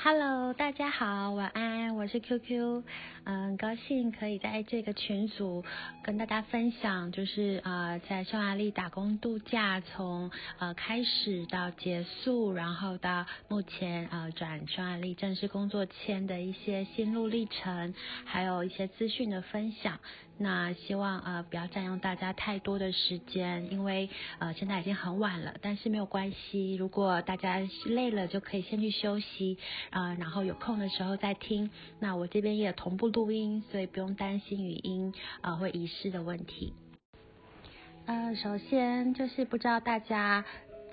Hello，大家好，晚安，我是 QQ，嗯，高兴可以在这个群组跟大家分享，就是呃，在匈牙利打工度假从呃开始到结束，然后到目前呃转匈牙利正式工作签的一些心路历程，还有一些资讯的分享。那希望呃不要占用大家太多的时间，因为呃现在已经很晚了，但是没有关系，如果大家累了就可以先去休息。啊，然后有空的时候再听。那我这边也同步录音，所以不用担心语音啊会遗失的问题。呃，首先就是不知道大家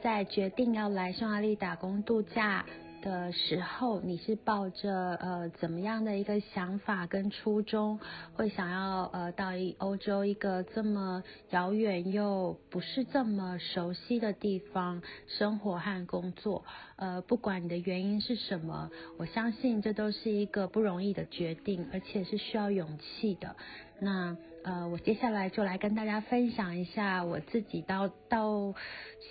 在决定要来匈牙利打工度假。的时候，你是抱着呃怎么样的一个想法跟初衷，会想要呃到一欧洲一个这么遥远又不是这么熟悉的地方生活和工作？呃，不管你的原因是什么，我相信这都是一个不容易的决定，而且是需要勇气的。那呃，我接下来就来跟大家分享一下我自己到到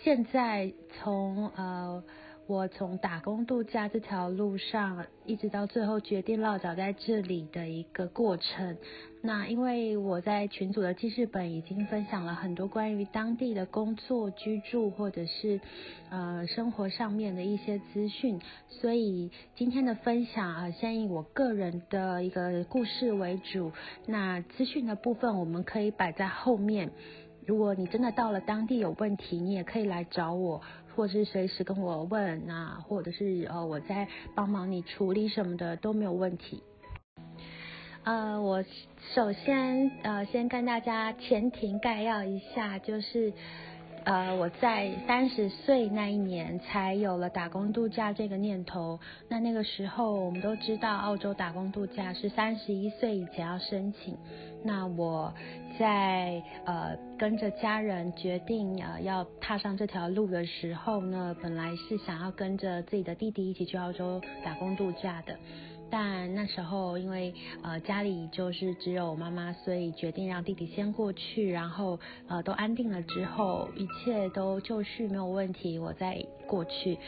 现在从呃。我从打工度假这条路上，一直到最后决定落脚在这里的一个过程。那因为我在群组的记事本已经分享了很多关于当地的工作、居住或者是呃生活上面的一些资讯，所以今天的分享啊，先以我个人的一个故事为主。那资讯的部分我们可以摆在后面。如果你真的到了当地有问题，你也可以来找我，或是随时跟我问啊，或者是呃我在帮忙你处理什么的都没有问题。呃，我首先呃先跟大家前庭概要一下，就是呃我在三十岁那一年才有了打工度假这个念头。那那个时候我们都知道，澳洲打工度假是三十一岁以前要申请。那我在呃跟着家人决定呃要踏上这条路的时候呢，本来是想要跟着自己的弟弟一起去澳洲打工度假的，但那时候因为呃家里就是只有妈妈，所以决定让弟弟先过去，然后呃都安定了之后，一切都就绪没有问题，我再过去。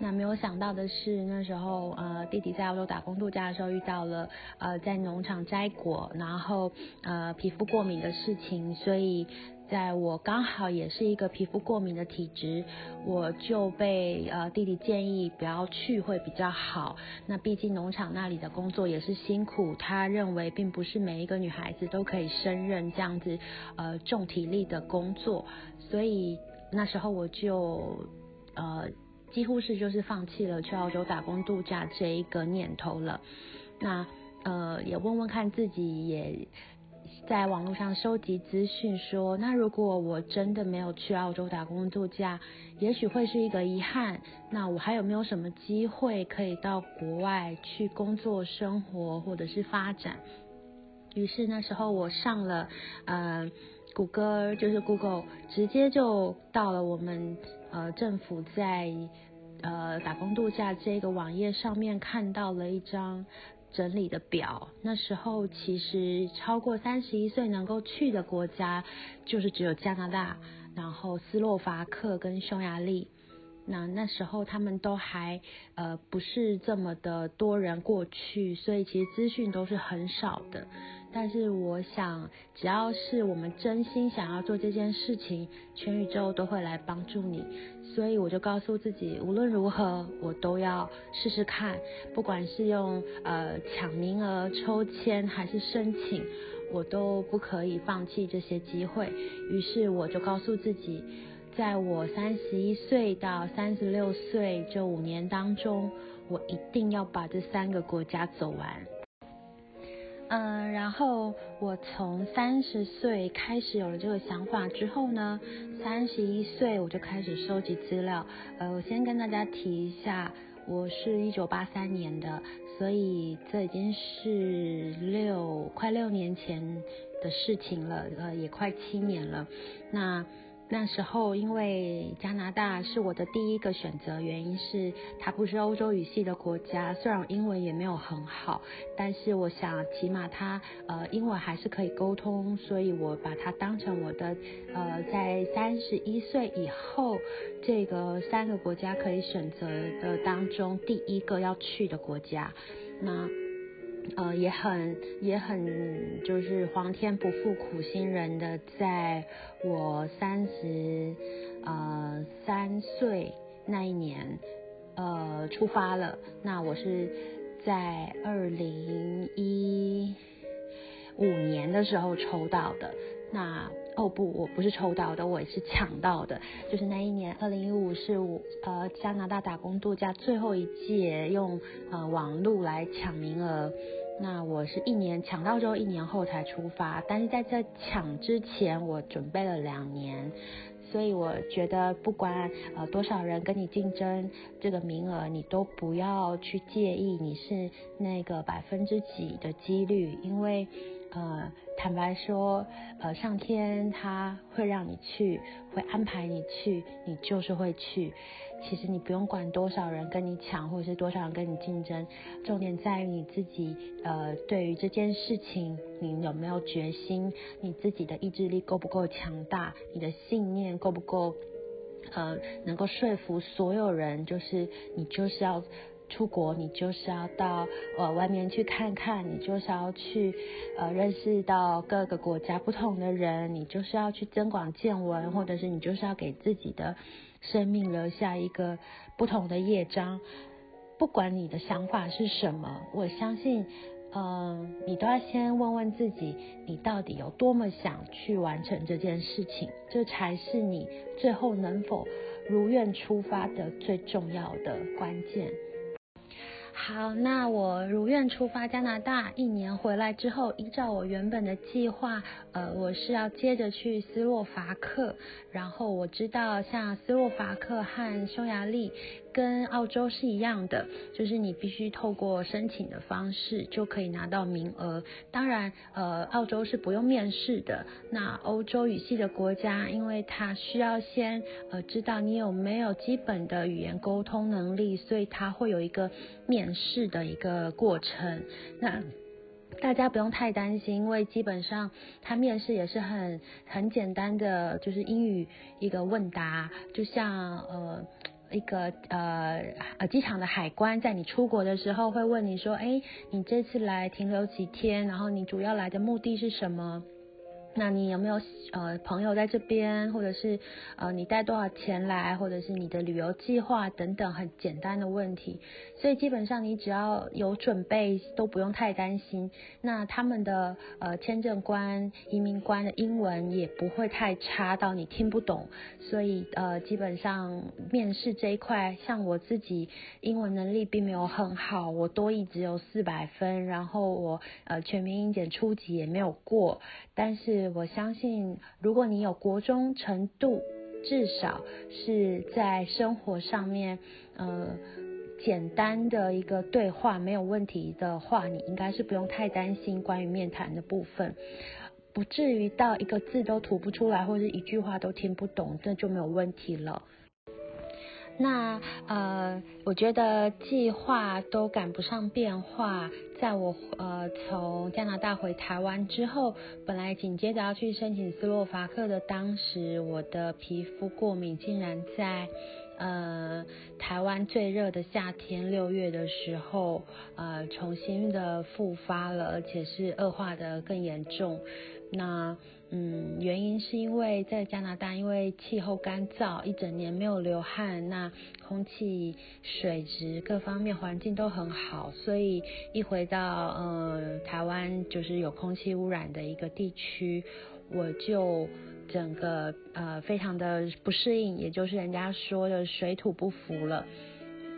那没有想到的是，那时候呃弟弟在澳洲打工度假的时候遇到了呃在农场摘果，然后呃皮肤过敏的事情，所以在我刚好也是一个皮肤过敏的体质，我就被呃弟弟建议不要去会比较好。那毕竟农场那里的工作也是辛苦，他认为并不是每一个女孩子都可以胜任这样子呃重体力的工作，所以那时候我就呃。几乎是就是放弃了去澳洲打工度假这一个念头了。那呃也问问看自己，也在网络上收集资讯，说那如果我真的没有去澳洲打工度假，也许会是一个遗憾。那我还有没有什么机会可以到国外去工作、生活或者是发展？于是那时候我上了呃谷歌，就是 Google，直接就到了我们。呃，政府在呃打工度假这个网页上面看到了一张整理的表。那时候其实超过三十一岁能够去的国家，就是只有加拿大，然后斯洛伐克跟匈牙利。那那时候他们都还呃不是这么的多人过去，所以其实资讯都是很少的。但是我想，只要是我们真心想要做这件事情，全宇宙都会来帮助你。所以我就告诉自己，无论如何我都要试试看，不管是用呃抢名额、抽签还是申请，我都不可以放弃这些机会。于是我就告诉自己。在我三十一岁到三十六岁这五年当中，我一定要把这三个国家走完。嗯，然后我从三十岁开始有了这个想法之后呢，三十一岁我就开始收集资料。呃，我先跟大家提一下，我是一九八三年的，所以这已经是六快六年前的事情了，呃，也快七年了。那那时候因为加拿大是我的第一个选择，原因是它不是欧洲语系的国家，虽然英文也没有很好，但是我想起码它呃英文还是可以沟通，所以我把它当成我的呃在三十一岁以后这个三个国家可以选择的当中第一个要去的国家。那呃，也很也很就是皇天不负苦心人的，在我三十呃三岁那一年呃出发了。那我是在二零一五年的时候抽到的。那哦不，我不是抽到的，我也是抢到的。就是那一年，二零一五是我呃加拿大打工度假最后一届，用呃网路来抢名额。那我是一年抢到之后，一年后才出发。但是在这抢之前，我准备了两年。所以我觉得，不管呃多少人跟你竞争这个名额，你都不要去介意你是那个百分之几的几率，因为。呃，坦白说，呃，上天他会让你去，会安排你去，你就是会去。其实你不用管多少人跟你抢，或者是多少人跟你竞争，重点在于你自己。呃，对于这件事情，你有没有决心？你自己的意志力够不够强大？你的信念够不够？呃，能够说服所有人，就是你就是要。出国，你就是要到呃外面去看看，你就是要去呃认识到各个国家不同的人，你就是要去增广见闻，或者是你就是要给自己的生命留下一个不同的业章。不管你的想法是什么，我相信，嗯，你都要先问问自己，你到底有多么想去完成这件事情，这才是你最后能否如愿出发的最重要的关键。好，那我如愿出发加拿大，一年回来之后，依照我原本的计划，呃，我是要接着去斯洛伐克，然后我知道像斯洛伐克和匈牙利。跟澳洲是一样的，就是你必须透过申请的方式就可以拿到名额。当然，呃，澳洲是不用面试的。那欧洲语系的国家，因为它需要先呃知道你有没有基本的语言沟通能力，所以它会有一个面试的一个过程。那大家不用太担心，因为基本上它面试也是很很简单的，就是英语一个问答，就像呃。一个呃呃机场的海关在你出国的时候会问你说，哎，你这次来停留几天？然后你主要来的目的是什么？那你有没有呃朋友在这边，或者是呃你带多少钱来，或者是你的旅游计划等等很简单的问题，所以基本上你只要有准备都不用太担心。那他们的呃签证官、移民官的英文也不会太差到你听不懂，所以呃基本上面试这一块，像我自己英文能力并没有很好，我多译只有四百分，然后我呃全民英检初级也没有过，但是。我相信，如果你有国中程度，至少是在生活上面，呃，简单的一个对话没有问题的话，你应该是不用太担心关于面谈的部分，不至于到一个字都吐不出来，或者一句话都听不懂，这就没有问题了。那呃，我觉得计划都赶不上变化。在我呃从加拿大回台湾之后，本来紧接着要去申请斯洛伐克的，当时我的皮肤过敏竟然在呃台湾最热的夏天六月的时候呃重新的复发了，而且是恶化的更严重。那嗯，原因是因为在加拿大，因为气候干燥，一整年没有流汗，那空气、水质各方面环境都很好，所以一回到呃台湾，就是有空气污染的一个地区，我就整个呃非常的不适应，也就是人家说的水土不服了。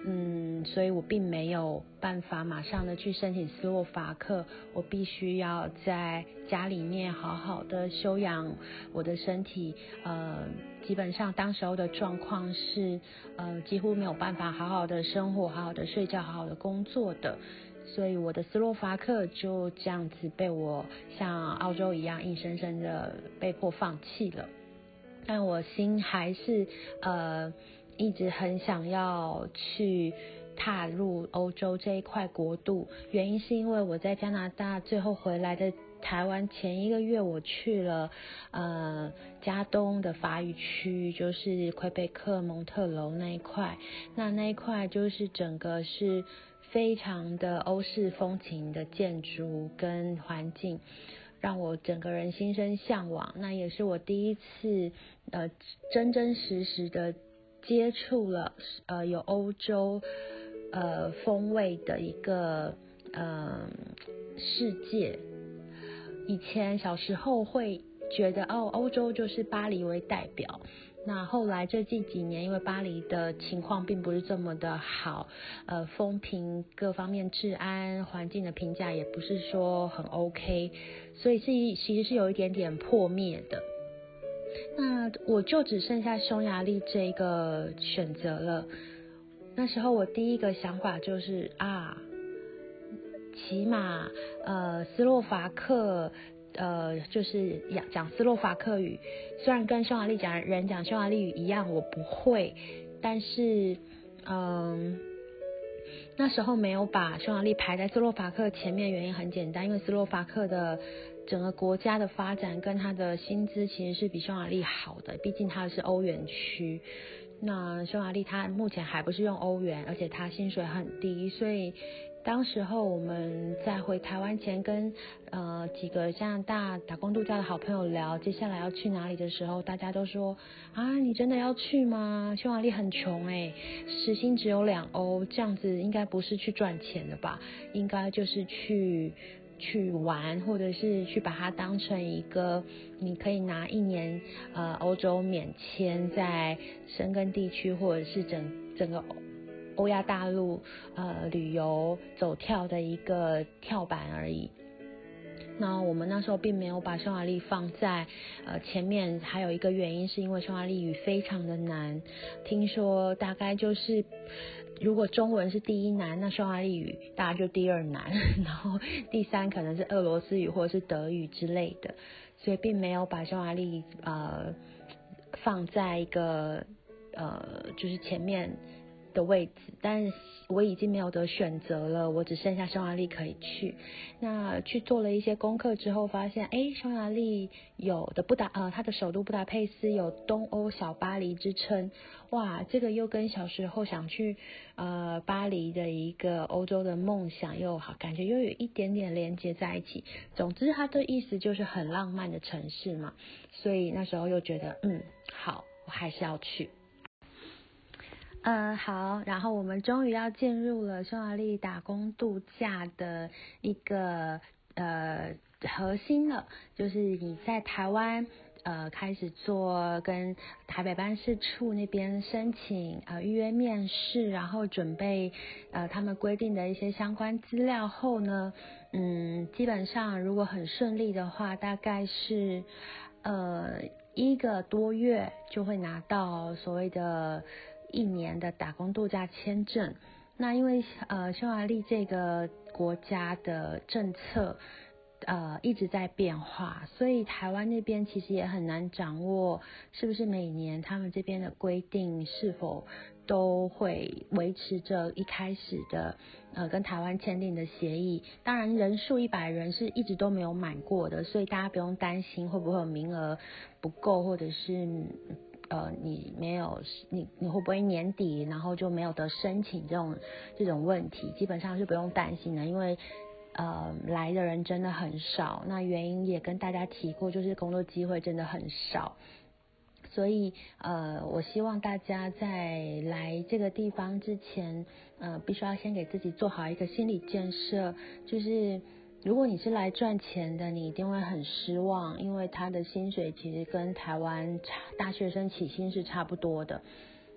嗯，所以我并没有办法马上的去申请斯洛伐克，我必须要在家里面好好的休养我的身体。呃，基本上当时候的状况是，呃，几乎没有办法好好的生活、好好的睡觉、好好的工作的，所以我的斯洛伐克就这样子被我像澳洲一样硬生生的被迫放弃了。但我心还是呃一直很想要去踏入欧洲这一块国度。原因是因为我在加拿大最后回来的台湾前一个月，我去了呃加东的法语区，就是魁北克蒙特楼那一块。那那一块就是整个是非常的欧式风情的建筑跟环境。让我整个人心生向往，那也是我第一次呃真真实实的接触了呃有欧洲呃风味的一个呃世界。以前小时候会觉得哦，欧洲就是巴黎为代表。那后来这近几年，因为巴黎的情况并不是这么的好，呃，风评各方面治安环境的评价也不是说很 OK，所以是其实是有一点点破灭的。那我就只剩下匈牙利这一个选择了。那时候我第一个想法就是啊，起码呃斯洛伐克。呃，就是讲讲斯洛伐克语，虽然跟匈牙利讲人讲匈牙利语一样，我不会，但是，嗯，那时候没有把匈牙利排在斯洛伐克前面，原因很简单，因为斯洛伐克的整个国家的发展跟它的薪资其实是比匈牙利好的，毕竟它是欧元区。那匈牙利它目前还不是用欧元，而且它薪水很低，所以。当时候我们在回台湾前，跟呃几个加拿大打工度假的好朋友聊，接下来要去哪里的时候，大家都说啊，你真的要去吗？匈牙利很穷哎，时薪只有两欧，这样子应该不是去赚钱的吧？应该就是去去玩，或者是去把它当成一个你可以拿一年呃欧洲免签在深根地区，或者是整整个。欧亚大陆呃旅游走跳的一个跳板而已。那我们那时候并没有把匈牙利放在呃前面，还有一个原因是因为匈牙利语非常的难，听说大概就是如果中文是第一难，那匈牙利语大概就第二难，然后第三可能是俄罗斯语或者是德语之类的，所以并没有把匈牙利呃放在一个呃就是前面。的位置，但我已经没有得选择了，我只剩下匈牙利可以去。那去做了一些功课之后，发现，哎，匈牙利有的布达，呃，它的首都布达佩斯有东欧小巴黎之称。哇，这个又跟小时候想去呃巴黎的一个欧洲的梦想又好，感觉又有一点点连接在一起。总之，它的意思就是很浪漫的城市嘛。所以那时候又觉得，嗯，好，我还是要去。嗯，好，然后我们终于要进入了匈牙利打工度假的一个呃核心了，就是你在台湾呃开始做跟台北办事处那边申请呃预约面试，然后准备呃他们规定的一些相关资料后呢，嗯，基本上如果很顺利的话，大概是呃一个多月就会拿到所谓的。一年的打工度假签证，那因为呃匈牙利这个国家的政策呃一直在变化，所以台湾那边其实也很难掌握是不是每年他们这边的规定是否都会维持着一开始的呃跟台湾签订的协议。当然人数一百人是一直都没有满过的，所以大家不用担心会不会有名额不够或者是。呃，你没有你你会不会年底然后就没有得申请这种这种问题，基本上是不用担心的，因为呃来的人真的很少，那原因也跟大家提过，就是工作机会真的很少，所以呃我希望大家在来这个地方之前，呃必须要先给自己做好一个心理建设，就是。如果你是来赚钱的，你一定会很失望，因为他的薪水其实跟台湾差大学生起薪是差不多的。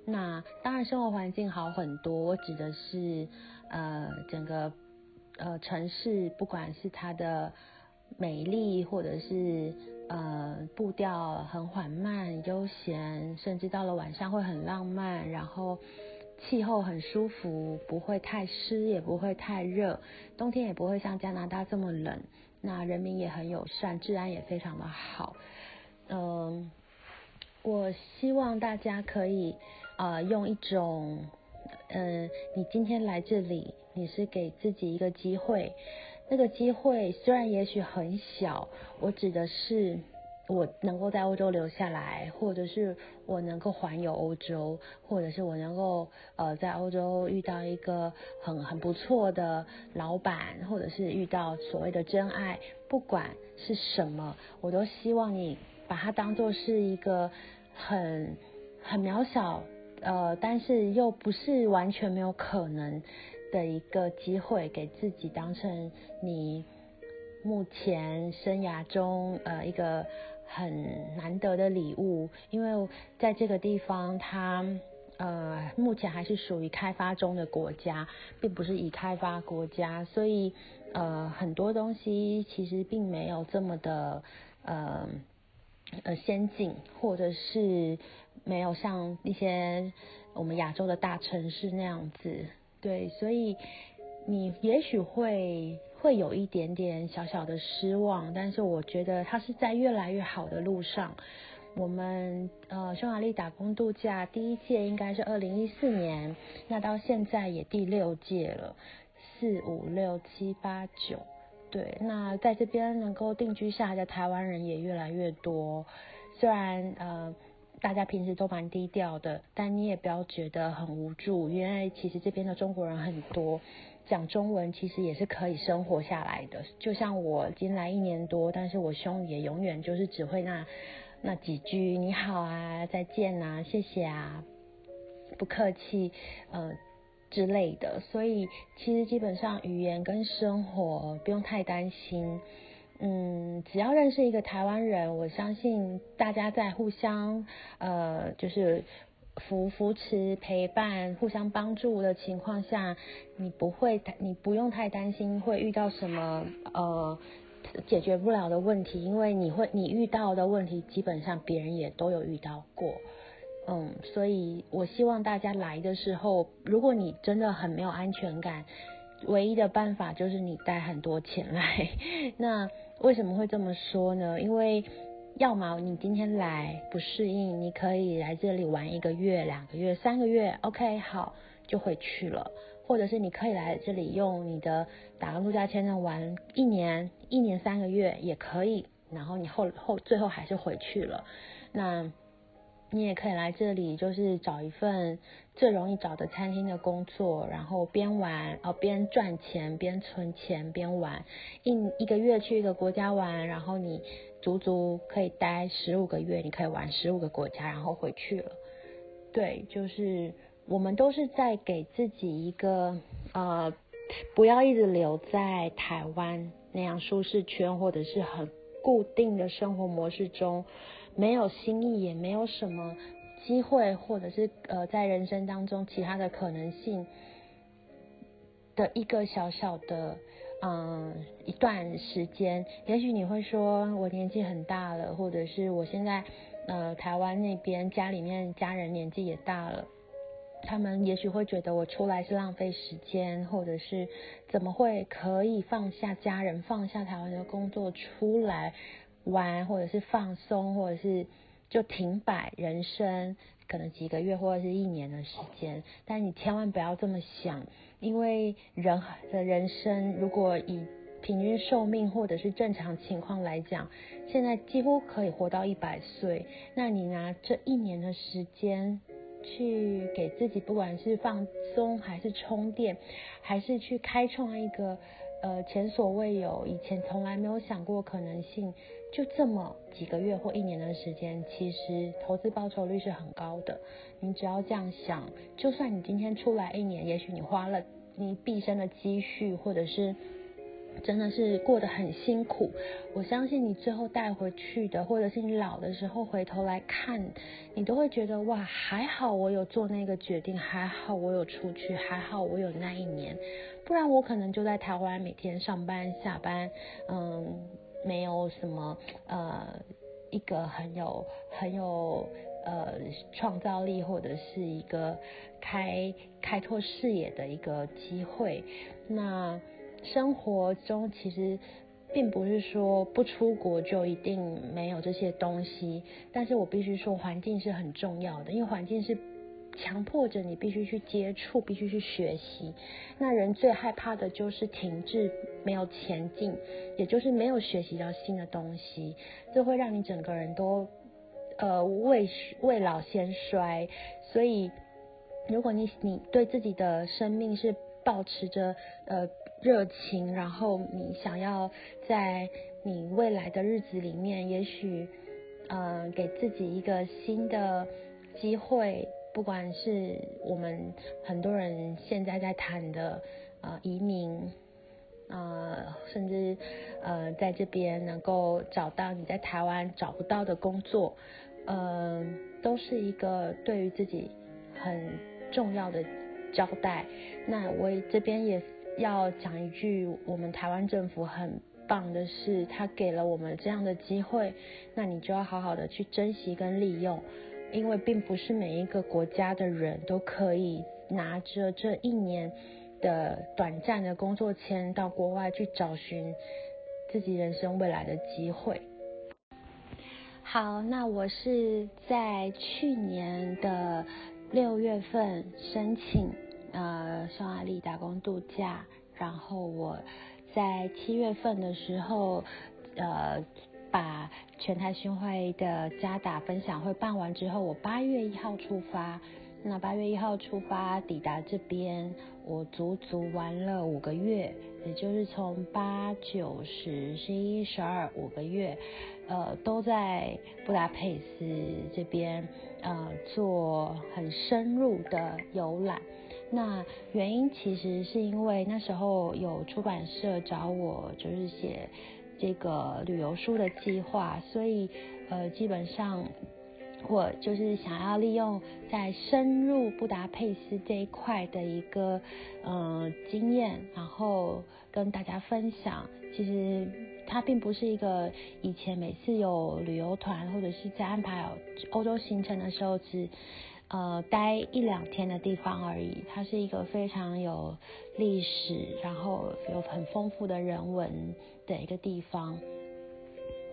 那当然生活环境好很多，我指的是呃整个呃城市，不管是它的美丽，或者是呃步调很缓慢悠闲，甚至到了晚上会很浪漫，然后。气候很舒服，不会太湿，也不会太热，冬天也不会像加拿大这么冷。那人民也很友善，治安也非常的好。嗯，我希望大家可以呃用一种，嗯，你今天来这里，你是给自己一个机会，那个机会虽然也许很小，我指的是。我能够在欧洲留下来，或者是我能够环游欧洲，或者是我能够呃在欧洲遇到一个很很不错的老板，或者是遇到所谓的真爱，不管是什么，我都希望你把它当做是一个很很渺小呃，但是又不是完全没有可能的一个机会，给自己当成你目前生涯中呃一个。很难得的礼物，因为在这个地方，它呃目前还是属于开发中的国家，并不是已开发国家，所以呃很多东西其实并没有这么的呃呃先进，或者是没有像一些我们亚洲的大城市那样子，对，所以你也许会。会有一点点小小的失望，但是我觉得它是在越来越好的路上。我们呃匈牙利打工度假第一届应该是二零一四年，那到现在也第六届了，四五六七八九，对，那在这边能够定居下来的台湾人也越来越多。虽然呃大家平时都蛮低调的，但你也不要觉得很无助，因为其实这边的中国人很多。讲中文其实也是可以生活下来的，就像我进来一年多，但是我兄也永远就是只会那那几句你好啊、再见啊、谢谢啊、不客气呃之类的，所以其实基本上语言跟生活不用太担心，嗯，只要认识一个台湾人，我相信大家在互相呃就是。扶扶持、陪伴、互相帮助的情况下，你不会，你不用太担心会遇到什么呃解决不了的问题，因为你会，你遇到的问题基本上别人也都有遇到过，嗯，所以我希望大家来的时候，如果你真的很没有安全感，唯一的办法就是你带很多钱来。那为什么会这么说呢？因为要么你今天来不适应，你可以来这里玩一个月、两个月、三个月，OK，好就回去了。或者是你可以来这里用你的打个度假签证玩一年、一年三个月也可以，然后你后后最后还是回去了。那你也可以来这里，就是找一份最容易找的餐厅的工作，然后边玩哦边赚钱，边存钱边玩，一一个月去一个国家玩，然后你。足足可以待十五个月，你可以玩十五个国家，然后回去了。对，就是我们都是在给自己一个呃，不要一直留在台湾那样舒适圈，或者是很固定的生活模式中，没有新意，也没有什么机会，或者是呃，在人生当中其他的可能性的一个小小的。嗯，一段时间，也许你会说我年纪很大了，或者是我现在呃台湾那边家里面家人年纪也大了，他们也许会觉得我出来是浪费时间，或者是怎么会可以放下家人，放下台湾的工作出来玩，或者是放松，或者是就停摆人生，可能几个月或者是一年的时间，但你千万不要这么想。因为人的人生，如果以平均寿命或者是正常情况来讲，现在几乎可以活到一百岁。那你拿这一年的时间去给自己，不管是放松还是充电，还是去开创一个呃前所未有、以前从来没有想过可能性，就这么几个月或一年的时间，其实投资报酬率是很高的。你只要这样想，就算你今天出来一年，也许你花了你毕生的积蓄，或者是真的是过得很辛苦，我相信你最后带回去的，或者是你老的时候回头来看，你都会觉得哇，还好我有做那个决定，还好我有出去，还好我有那一年，不然我可能就在台湾每天上班下班，嗯，没有什么呃一个很有很有。呃，创造力或者是一个开开拓视野的一个机会。那生活中其实并不是说不出国就一定没有这些东西，但是我必须说环境是很重要的，因为环境是强迫着你必须去接触，必须去学习。那人最害怕的就是停滞，没有前进，也就是没有学习到新的东西，这会让你整个人都呃未未老先衰。所以，如果你你对自己的生命是保持着呃。热情，然后你想要在你未来的日子里面，也许，呃，给自己一个新的机会，不管是我们很多人现在在谈的呃移民，呃，甚至呃在这边能够找到你在台湾找不到的工作，呃，都是一个对于自己很重要的交代。那我这边也。要讲一句，我们台湾政府很棒的是，他给了我们这样的机会，那你就要好好的去珍惜跟利用，因为并不是每一个国家的人都可以拿着这一年的短暂的工作签到国外去找寻自己人生未来的机会。好，那我是在去年的六月份申请。呃，匈牙利打工度假，然后我在七月份的时候，呃，把全台巡回的加打分享会办完之后，我八月一号出发。那八月一号出发抵达这边，我足足玩了五个月，也就是从八九十十一十二五个月，呃，都在布达佩斯这边，呃，做很深入的游览。那原因其实是因为那时候有出版社找我，就是写这个旅游书的计划，所以呃基本上我就是想要利用在深入布达佩斯这一块的一个呃经验，然后跟大家分享。其实它并不是一个以前每次有旅游团或者是在安排欧洲行程的时候只。呃，待一两天的地方而已。它是一个非常有历史，然后有很丰富的人文的一个地方。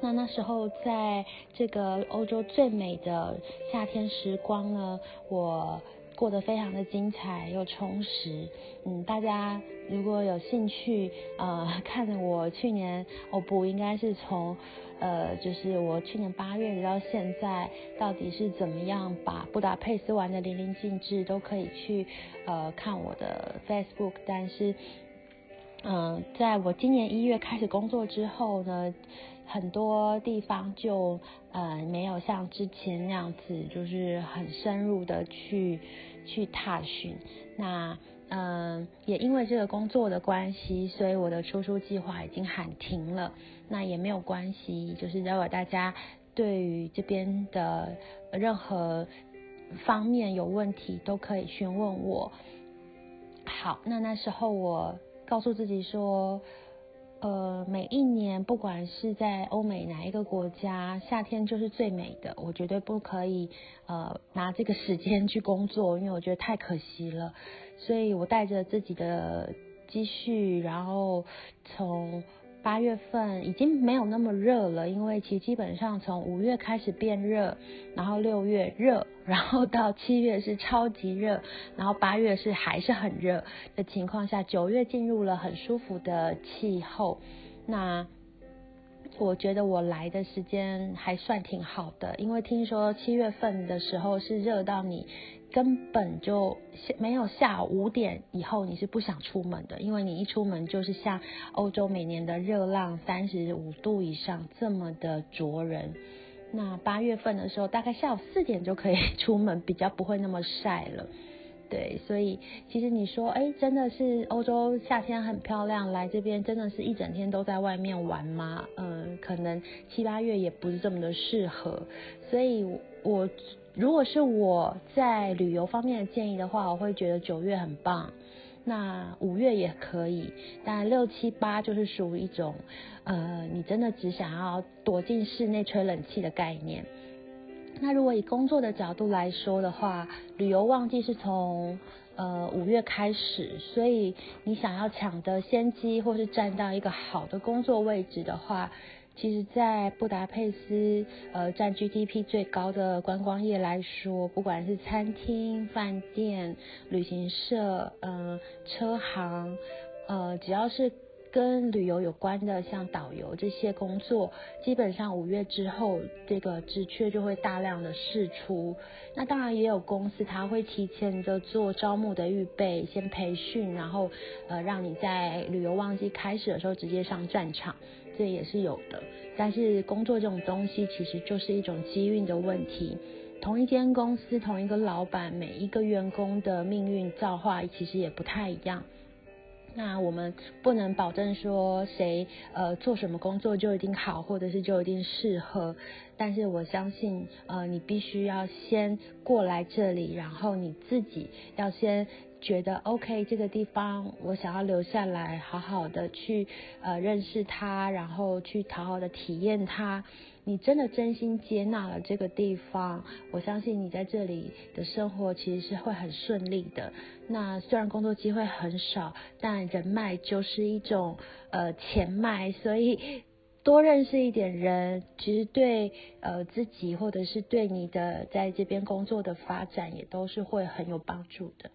那那时候在这个欧洲最美的夏天时光呢，我过得非常的精彩又充实。嗯，大家如果有兴趣，呃，看我去年，我不应该是从。呃，就是我去年八月到现在，到底是怎么样把布达佩斯玩的淋漓尽致，都可以去呃看我的 Facebook。但是，嗯，在我今年一月开始工作之后呢，很多地方就呃没有像之前那样子，就是很深入的去去踏寻。那嗯，也因为这个工作的关系，所以我的出书计划已经喊停了。那也没有关系，就是如果大家对于这边的任何方面有问题，都可以询问我。好，那那时候我告诉自己说，呃，每一年不管是在欧美哪一个国家，夏天就是最美的，我绝对不可以呃拿这个时间去工作，因为我觉得太可惜了。所以我带着自己的积蓄，然后从。八月份已经没有那么热了，因为其基本上从五月开始变热，然后六月热，然后到七月是超级热，然后八月是还是很热的情况下，九月进入了很舒服的气候。那我觉得我来的时间还算挺好的，因为听说七月份的时候是热到你。根本就没有下五点以后你是不想出门的，因为你一出门就是像欧洲每年的热浪三十五度以上这么的灼人。那八月份的时候，大概下午四点就可以出门，比较不会那么晒了。对，所以其实你说，哎，真的是欧洲夏天很漂亮，来这边真的是一整天都在外面玩吗？嗯，可能七八月也不是这么的适合。所以我。如果是我在旅游方面的建议的话，我会觉得九月很棒，那五月也可以，但六七八就是属于一种，呃，你真的只想要躲进室内吹冷气的概念。那如果以工作的角度来说的话，旅游旺季是从呃五月开始，所以你想要抢得先机或是占到一个好的工作位置的话，其实，在布达佩斯呃占 GDP 最高的观光业来说，不管是餐厅、饭店、旅行社、呃车行，呃只要是。跟旅游有关的，像导游这些工作，基本上五月之后，这个职缺就会大量的释出。那当然也有公司，他会提前的做招募的预备，先培训，然后呃让你在旅游旺季开始的时候直接上战场，这也是有的。但是工作这种东西，其实就是一种机运的问题。同一间公司，同一个老板，每一个员工的命运造化其实也不太一样。那我们不能保证说谁呃做什么工作就一定好，或者是就一定适合。但是我相信，呃，你必须要先过来这里，然后你自己要先觉得 OK，这个地方我想要留下来，好好的去呃认识它，然后去好好的体验它。你真的真心接纳了这个地方，我相信你在这里的生活其实是会很顺利的。那虽然工作机会很少，但人脉就是一种呃钱脉，所以多认识一点人，其实对呃自己或者是对你的在这边工作的发展也都是会很有帮助的。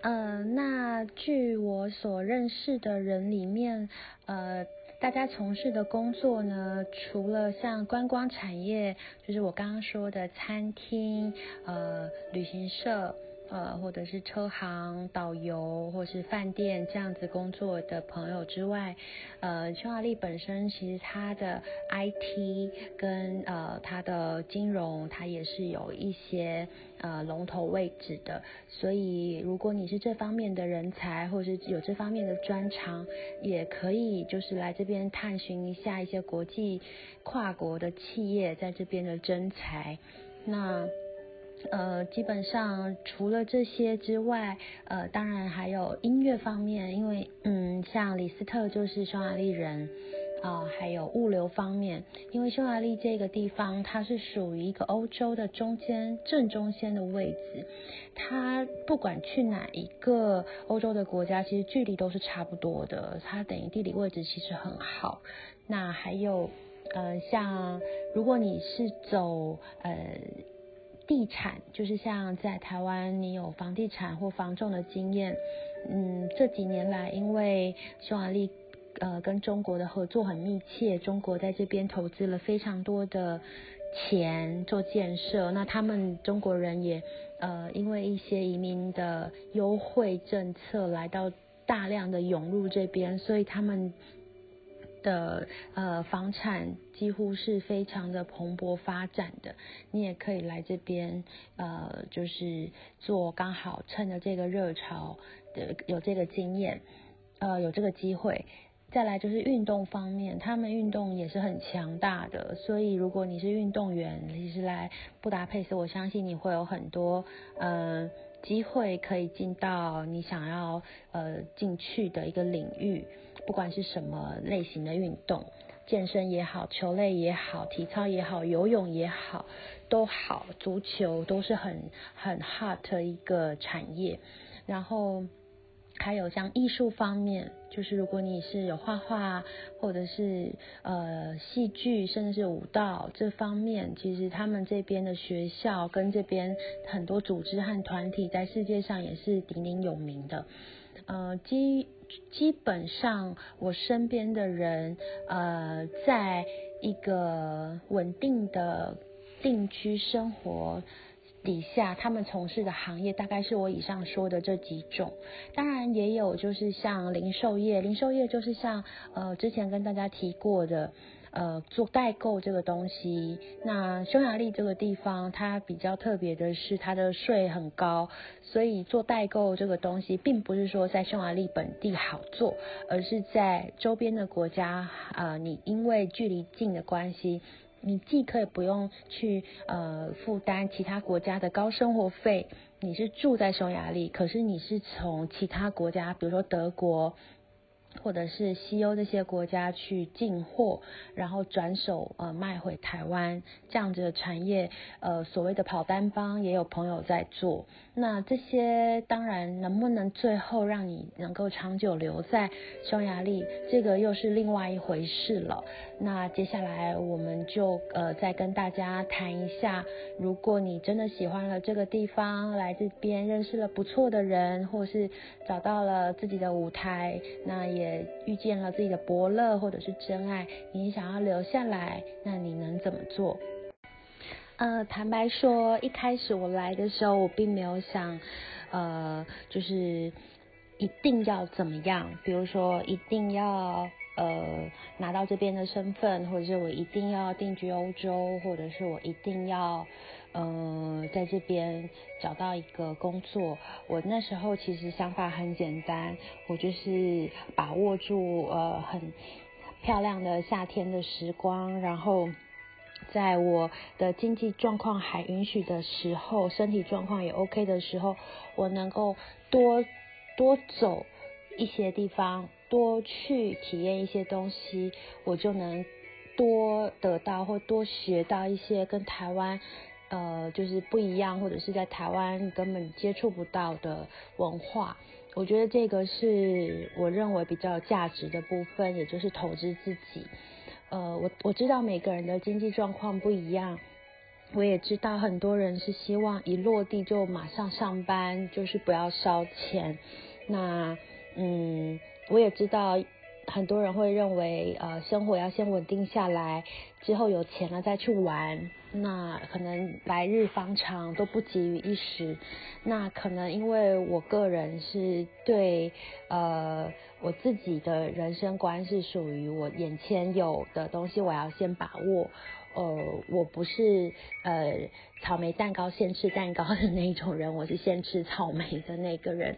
嗯，那据我所认识的人里面，呃。大家从事的工作呢，除了像观光产业，就是我刚刚说的餐厅、呃旅行社。呃，或者是车行、导游，或是饭店这样子工作的朋友之外，呃，匈牙利本身其实它的 IT 跟呃它的金融，它也是有一些呃龙头位置的。所以，如果你是这方面的人才，或是有这方面的专长，也可以就是来这边探寻一下一些国际跨国的企业在这边的征才。那。呃，基本上除了这些之外，呃，当然还有音乐方面，因为嗯，像李斯特就是匈牙利人啊，还有物流方面，因为匈牙利这个地方它是属于一个欧洲的中间正中间的位置，它不管去哪一个欧洲的国家，其实距离都是差不多的，它等于地理位置其实很好。那还有呃，像如果你是走呃。地产就是像在台湾，你有房地产或房仲的经验，嗯，这几年来，因为匈牙利呃跟中国的合作很密切，中国在这边投资了非常多的钱做建设，那他们中国人也呃因为一些移民的优惠政策来到大量的涌入这边，所以他们。的呃房产几乎是非常的蓬勃发展的，你也可以来这边呃就是做刚好趁着这个热潮的有这个经验呃有这个机会，再来就是运动方面，他们运动也是很强大的，所以如果你是运动员，其实来布达佩斯，我相信你会有很多嗯机会可以进到你想要呃进去的一个领域。不管是什么类型的运动，健身也好，球类也好，体操也好，游泳也好，都好，足球都是很很 hot 的一个产业。然后还有像艺术方面，就是如果你是有画画，或者是呃戏剧，甚至是舞蹈这方面，其实他们这边的学校跟这边很多组织和团体，在世界上也是鼎鼎有名的。呃，基基本上我身边的人，呃，在一个稳定的定居生活底下，他们从事的行业大概是我以上说的这几种。当然也有就是像零售业，零售业就是像呃之前跟大家提过的。呃，做代购这个东西，那匈牙利这个地方它比较特别的是它的税很高，所以做代购这个东西，并不是说在匈牙利本地好做，而是在周边的国家，呃，你因为距离近的关系，你既可以不用去呃负担其他国家的高生活费，你是住在匈牙利，可是你是从其他国家，比如说德国。或者是西欧这些国家去进货，然后转手呃卖回台湾，这样子的产业，呃所谓的跑单帮也有朋友在做。那这些当然能不能最后让你能够长久留在匈牙利，这个又是另外一回事了。那接下来我们就呃再跟大家谈一下，如果你真的喜欢了这个地方，来这边认识了不错的人，或是找到了自己的舞台，那也。遇见了自己的伯乐或者是真爱，你想要留下来，那你能怎么做？呃，坦白说，一开始我来的时候，我并没有想，呃，就是一定要怎么样，比如说一定要呃拿到这边的身份，或者是我一定要定居欧洲，或者是我一定要。嗯，在这边找到一个工作，我那时候其实想法很简单，我就是把握住呃很漂亮的夏天的时光，然后在我的经济状况还允许的时候，身体状况也 OK 的时候，我能够多多走一些地方，多去体验一些东西，我就能多得到或多学到一些跟台湾。呃，就是不一样，或者是在台湾根本接触不到的文化，我觉得这个是我认为比较有价值的部分，也就是投资自己。呃，我我知道每个人的经济状况不一样，我也知道很多人是希望一落地就马上上班，就是不要烧钱。那嗯，我也知道。很多人会认为，呃，生活要先稳定下来，之后有钱了再去玩，那可能来日方长，都不急于一时。那可能因为我个人是对，呃，我自己的人生观是属于我眼前有的东西，我要先把握。呃，我不是呃草莓蛋糕先吃蛋糕的那种人，我是先吃草莓的那个人。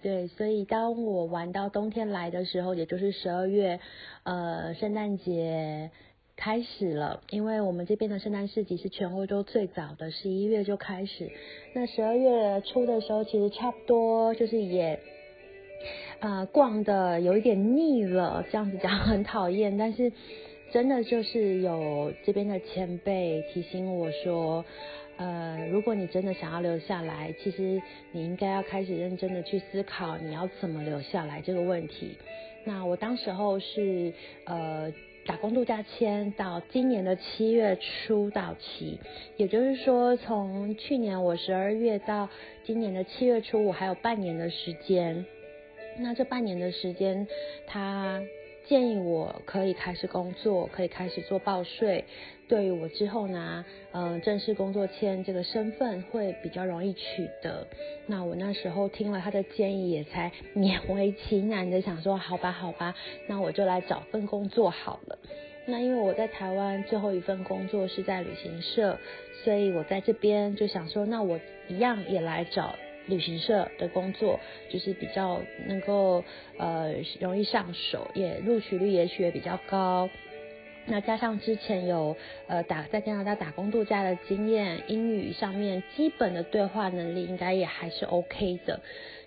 对，所以当我玩到冬天来的时候，也就是十二月，呃，圣诞节开始了。因为我们这边的圣诞市集是全欧洲最早的，十一月就开始。那十二月初的时候，其实差不多就是也，呃，逛的有一点腻了，这样子讲很讨厌。但是真的就是有这边的前辈提醒我说。呃，如果你真的想要留下来，其实你应该要开始认真的去思考你要怎么留下来这个问题。那我当时候是呃打工度假签到今年的七月初到期，也就是说从去年我十二月到今年的七月初，我还有半年的时间。那这半年的时间，他。建议我可以开始工作，可以开始做报税。对于我之后拿嗯正式工作签这个身份会比较容易取得。那我那时候听了他的建议，也才勉为其难的想说，好吧好吧，那我就来找份工作好了。那因为我在台湾最后一份工作是在旅行社，所以我在这边就想说，那我一样也来找。旅行社的工作就是比较能够呃容易上手，也录取率也许也比较高。那加上之前有呃打在加拿大打工度假的经验，英语上面基本的对话能力应该也还是 OK 的。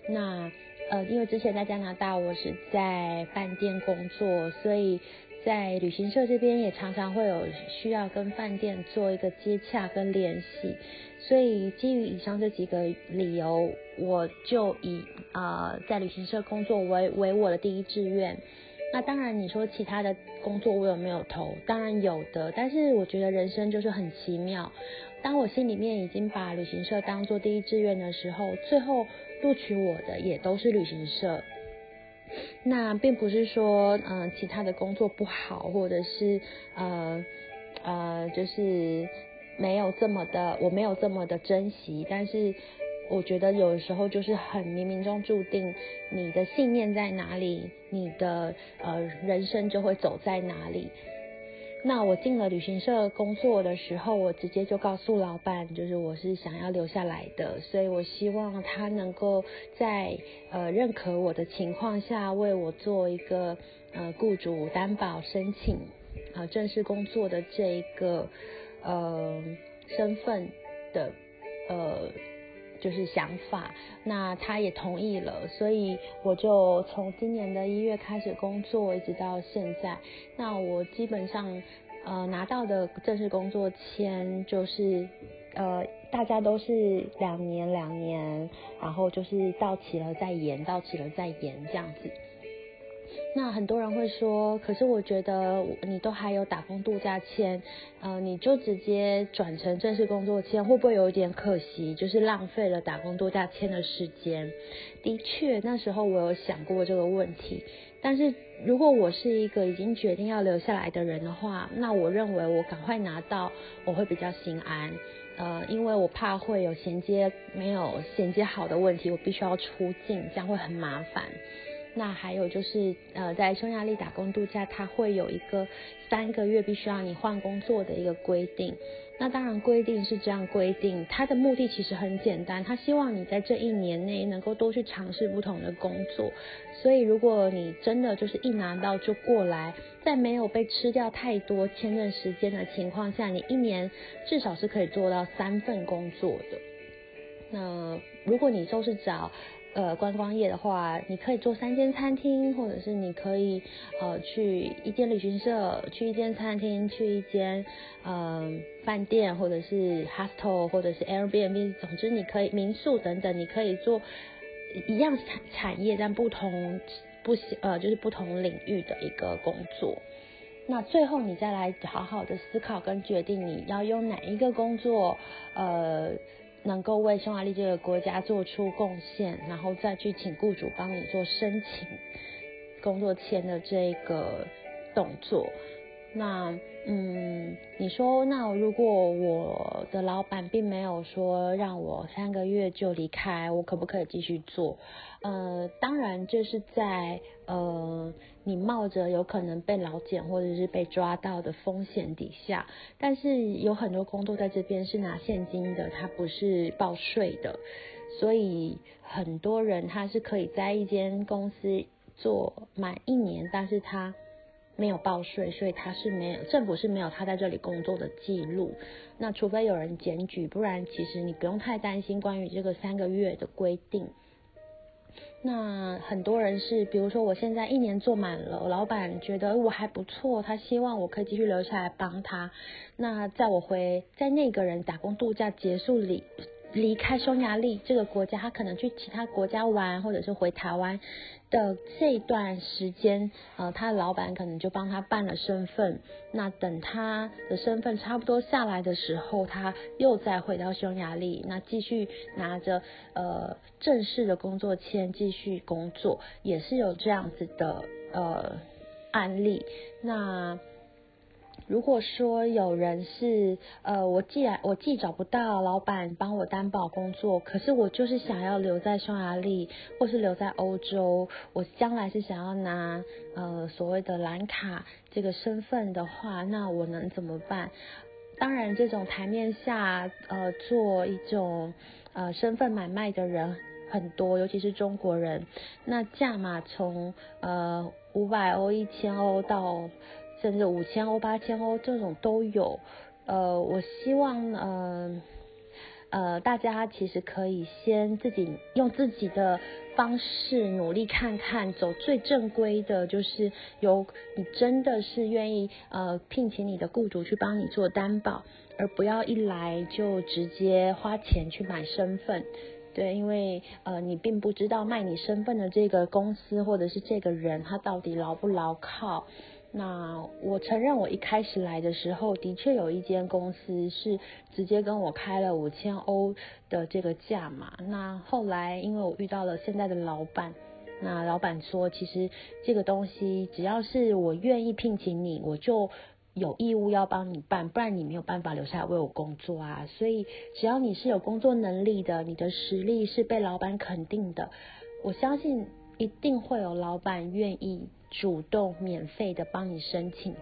那呃因为之前在加拿大我是在饭店工作，所以在旅行社这边也常常会有需要跟饭店做一个接洽跟联系。所以基于以上这几个理由，我就以啊在旅行社工作为为我的第一志愿。那当然你说其他的工作我有没有投？当然有的，但是我觉得人生就是很奇妙。当我心里面已经把旅行社当做第一志愿的时候，最后录取我的也都是旅行社。那并不是说嗯其他的工作不好，或者是呃呃就是。没有这么的，我没有这么的珍惜，但是我觉得有时候就是很冥冥中注定，你的信念在哪里，你的呃人生就会走在哪里。那我进了旅行社工作的时候，我直接就告诉老板，就是我是想要留下来的，所以我希望他能够在呃认可我的情况下，为我做一个呃雇主担保申请啊正式工作的这一个。呃，身份的呃就是想法，那他也同意了，所以我就从今年的一月开始工作，一直到现在。那我基本上呃拿到的正式工作签就是呃大家都是两年两年，然后就是到期了再延，到期了再延这样子。那很多人会说，可是我觉得你都还有打工度假签，呃，你就直接转成正式工作签，会不会有一点可惜？就是浪费了打工度假签的时间。的确，那时候我有想过这个问题。但是如果我是一个已经决定要留下来的人的话，那我认为我赶快拿到，我会比较心安。呃，因为我怕会有衔接没有衔接好的问题，我必须要出境，这样会很麻烦。那还有就是，呃，在匈牙利打工度假，它会有一个三个月必须要你换工作的一个规定。那当然规定是这样规定，它的目的其实很简单，他希望你在这一年内能够多去尝试不同的工作。所以如果你真的就是一拿到就过来，在没有被吃掉太多签证时间的情况下，你一年至少是可以做到三份工作的。那如果你都是找呃，观光业的话，你可以做三间餐厅，或者是你可以呃去一间旅行社，去一间餐厅，去一间呃饭店，或者是 hostel，或者是 Airbnb，总之你可以民宿等等，你可以做一样产产业，但不同不呃就是不同领域的一个工作。那最后你再来好好的思考跟决定你要用哪一个工作，呃。能够为匈牙利这个国家做出贡献，然后再去请雇主帮你做申请工作签的这个动作。那嗯，你说那如果我的老板并没有说让我三个月就离开，我可不可以继续做？呃，当然这是在呃你冒着有可能被老检或者是被抓到的风险底下，但是有很多工作在这边是拿现金的，它不是报税的，所以很多人他是可以在一间公司做满一年，但是他。没有报税，所以他是没有政府是没有他在这里工作的记录。那除非有人检举，不然其实你不用太担心关于这个三个月的规定。那很多人是，比如说我现在一年做满了，老板觉得我还不错，他希望我可以继续留下来帮他。那在我回在那个人打工度假结束里。离开匈牙利这个国家，他可能去其他国家玩，或者是回台湾的这段时间，呃，他的老板可能就帮他办了身份。那等他的身份差不多下来的时候，他又再回到匈牙利，那继续拿着呃正式的工作签继续工作，也是有这样子的呃案例。那。如果说有人是呃，我既然我既找不到老板帮我担保工作，可是我就是想要留在匈牙利或是留在欧洲，我将来是想要拿呃所谓的蓝卡这个身份的话，那我能怎么办？当然，这种台面下呃做一种呃身份买卖的人很多，尤其是中国人，那价码从呃五百欧、一千欧到。甚至五千欧、八千欧这种都有，呃，我希望，呃，呃，大家其实可以先自己用自己的方式努力看看，走最正规的，就是由你真的是愿意呃聘请你的雇主去帮你做担保，而不要一来就直接花钱去买身份，对，因为呃你并不知道卖你身份的这个公司或者是这个人他到底牢不牢靠。那我承认，我一开始来的时候，的确有一间公司是直接跟我开了五千欧的这个价嘛。那后来，因为我遇到了现在的老板，那老板说，其实这个东西只要是我愿意聘请你，我就有义务要帮你办，不然你没有办法留下来为我工作啊。所以，只要你是有工作能力的，你的实力是被老板肯定的，我相信一定会有老板愿意。主动免费的帮你申请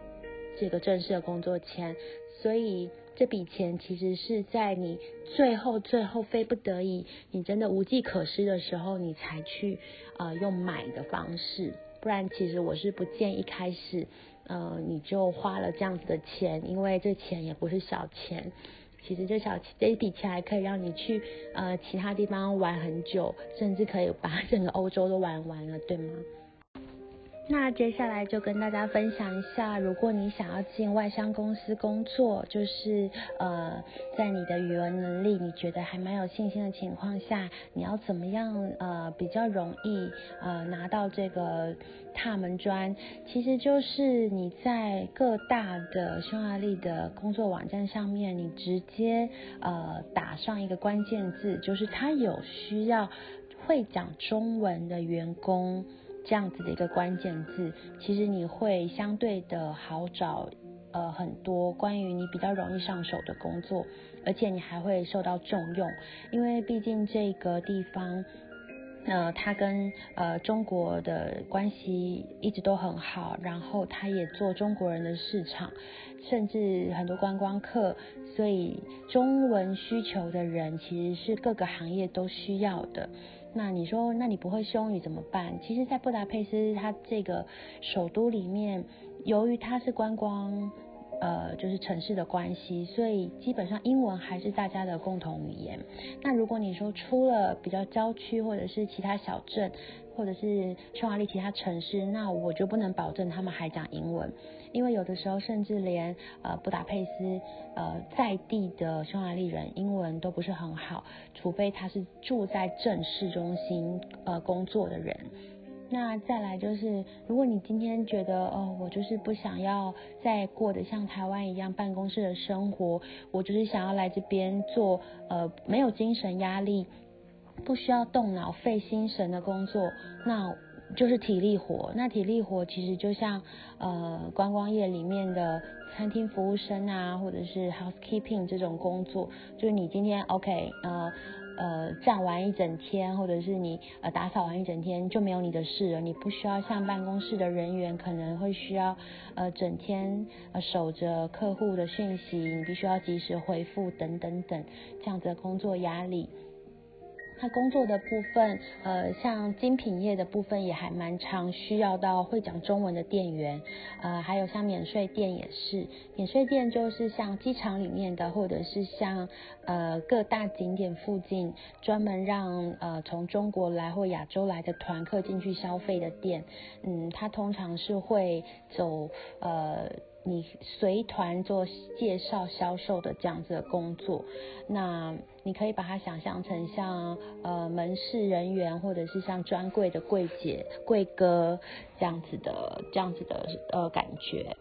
这个正式的工作签，所以这笔钱其实是在你最后最后非不得已，你真的无计可施的时候，你才去啊用买的方式，不然其实我是不建议开始呃你就花了这样子的钱，因为这钱也不是小钱。其实这小这一笔钱还可以让你去呃其他地方玩很久，甚至可以把整个欧洲都玩完了，对吗？那接下来就跟大家分享一下，如果你想要进外商公司工作，就是呃，在你的语文能力你觉得还蛮有信心的情况下，你要怎么样呃比较容易呃拿到这个踏门砖？其实就是你在各大的匈牙利的工作网站上面，你直接呃打上一个关键字，就是他有需要会讲中文的员工。这样子的一个关键字，其实你会相对的好找，呃，很多关于你比较容易上手的工作，而且你还会受到重用，因为毕竟这个地方，呃，它跟呃中国的关系一直都很好，然后它也做中国人的市场，甚至很多观光客，所以中文需求的人其实是各个行业都需要的。那你说，那你不会匈语怎么办？其实，在布达佩斯，它这个首都里面，由于它是观光，呃，就是城市的关系，所以基本上英文还是大家的共同语言。那如果你说出了比较郊区或者是其他小镇，或者是匈牙利其他城市，那我就不能保证他们还讲英文。因为有的时候，甚至连呃布达佩斯呃在地的匈牙利人英文都不是很好，除非他是住在正市中心呃工作的人。那再来就是，如果你今天觉得哦，我就是不想要再过得像台湾一样办公室的生活，我就是想要来这边做呃没有精神压力，不需要动脑费心神的工作，那。就是体力活，那体力活其实就像呃观光业里面的餐厅服务生啊，或者是 housekeeping 这种工作，就是你今天 OK 呃呃站完一整天，或者是你呃打扫完一整天就没有你的事了，你不需要像办公室的人员可能会需要呃整天呃守着客户的讯息，你必须要及时回复等等等这样子的工作压力。他工作的部分，呃，像精品业的部分也还蛮常需要到会讲中文的店员，呃，还有像免税店也是，免税店就是像机场里面的，或者是像呃各大景点附近专门让呃从中国来或亚洲来的团客进去消费的店，嗯，他通常是会走呃。你随团做介绍销售的这样子的工作，那你可以把它想象成像呃门市人员，或者是像专柜的柜姐、柜哥这样子的这样子的呃感觉。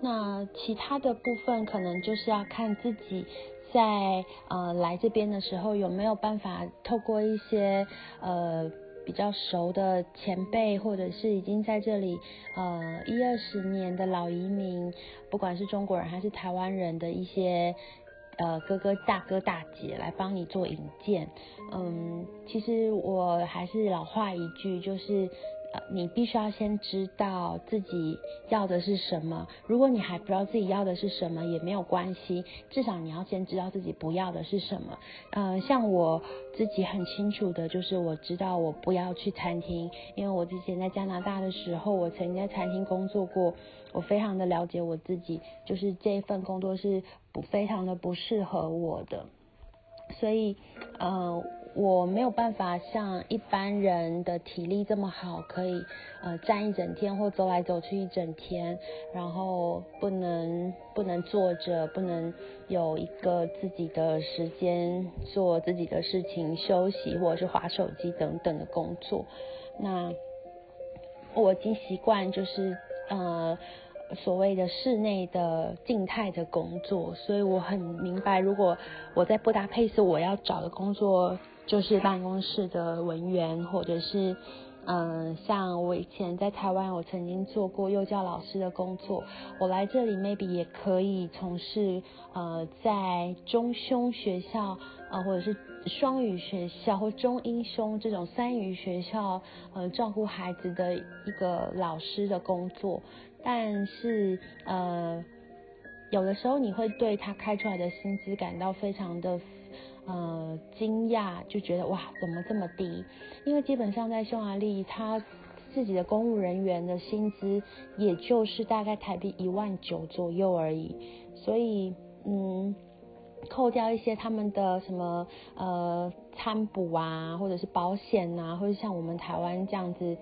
那其他的部分可能就是要看自己在呃来这边的时候有没有办法透过一些呃。比较熟的前辈，或者是已经在这里呃一二十年的老移民，不管是中国人还是台湾人的一些呃哥哥大哥大姐来帮你做引荐。嗯，其实我还是老话一句，就是。你必须要先知道自己要的是什么。如果你还不知道自己要的是什么，也没有关系，至少你要先知道自己不要的是什么。呃，像我自己很清楚的，就是我知道我不要去餐厅，因为我之前在加拿大的时候，我曾经在餐厅工作过，我非常的了解我自己，就是这一份工作是不非常的不适合我的，所以，呃。我没有办法像一般人的体力这么好，可以呃站一整天或走来走去一整天，然后不能不能坐着，不能有一个自己的时间做自己的事情休息，或者是划手机等等的工作。那我已经习惯就是呃所谓的室内的静态的工作，所以我很明白，如果我在布达佩斯我要找的工作。就是办公室的文员，或者是，嗯，像我以前在台湾，我曾经做过幼教老师的工作。我来这里，maybe 也可以从事，呃，在中匈学校，呃，或者是双语学校或中英匈这种三语学校，呃，照顾孩子的一个老师的工作。但是，呃，有的时候你会对他开出来的薪资感到非常的。呃，惊讶就觉得哇，怎么这么低？因为基本上在匈牙利，他自己的公务人员的薪资也就是大概台币一万九左右而已。所以，嗯，扣掉一些他们的什么呃餐补啊，或者是保险啊，或者像我们台湾这样子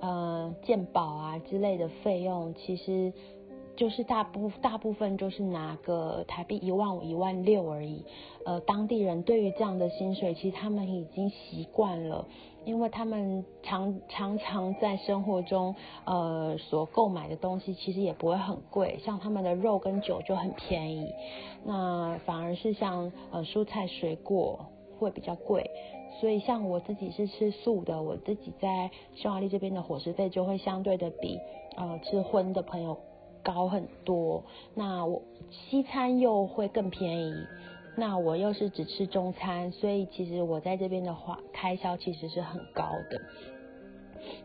呃健保啊之类的费用，其实就是大部大部分就是拿个台币一万五一万六而已。呃，当地人对于这样的薪水，其实他们已经习惯了。因为他们常常常在生活中，呃，所购买的东西其实也不会很贵，像他们的肉跟酒就很便宜，那反而是像呃蔬菜水果会比较贵，所以像我自己是吃素的，我自己在匈牙利这边的伙食费就会相对的比呃吃荤的朋友高很多，那我西餐又会更便宜。那我又是只吃中餐，所以其实我在这边的话，开销其实是很高的。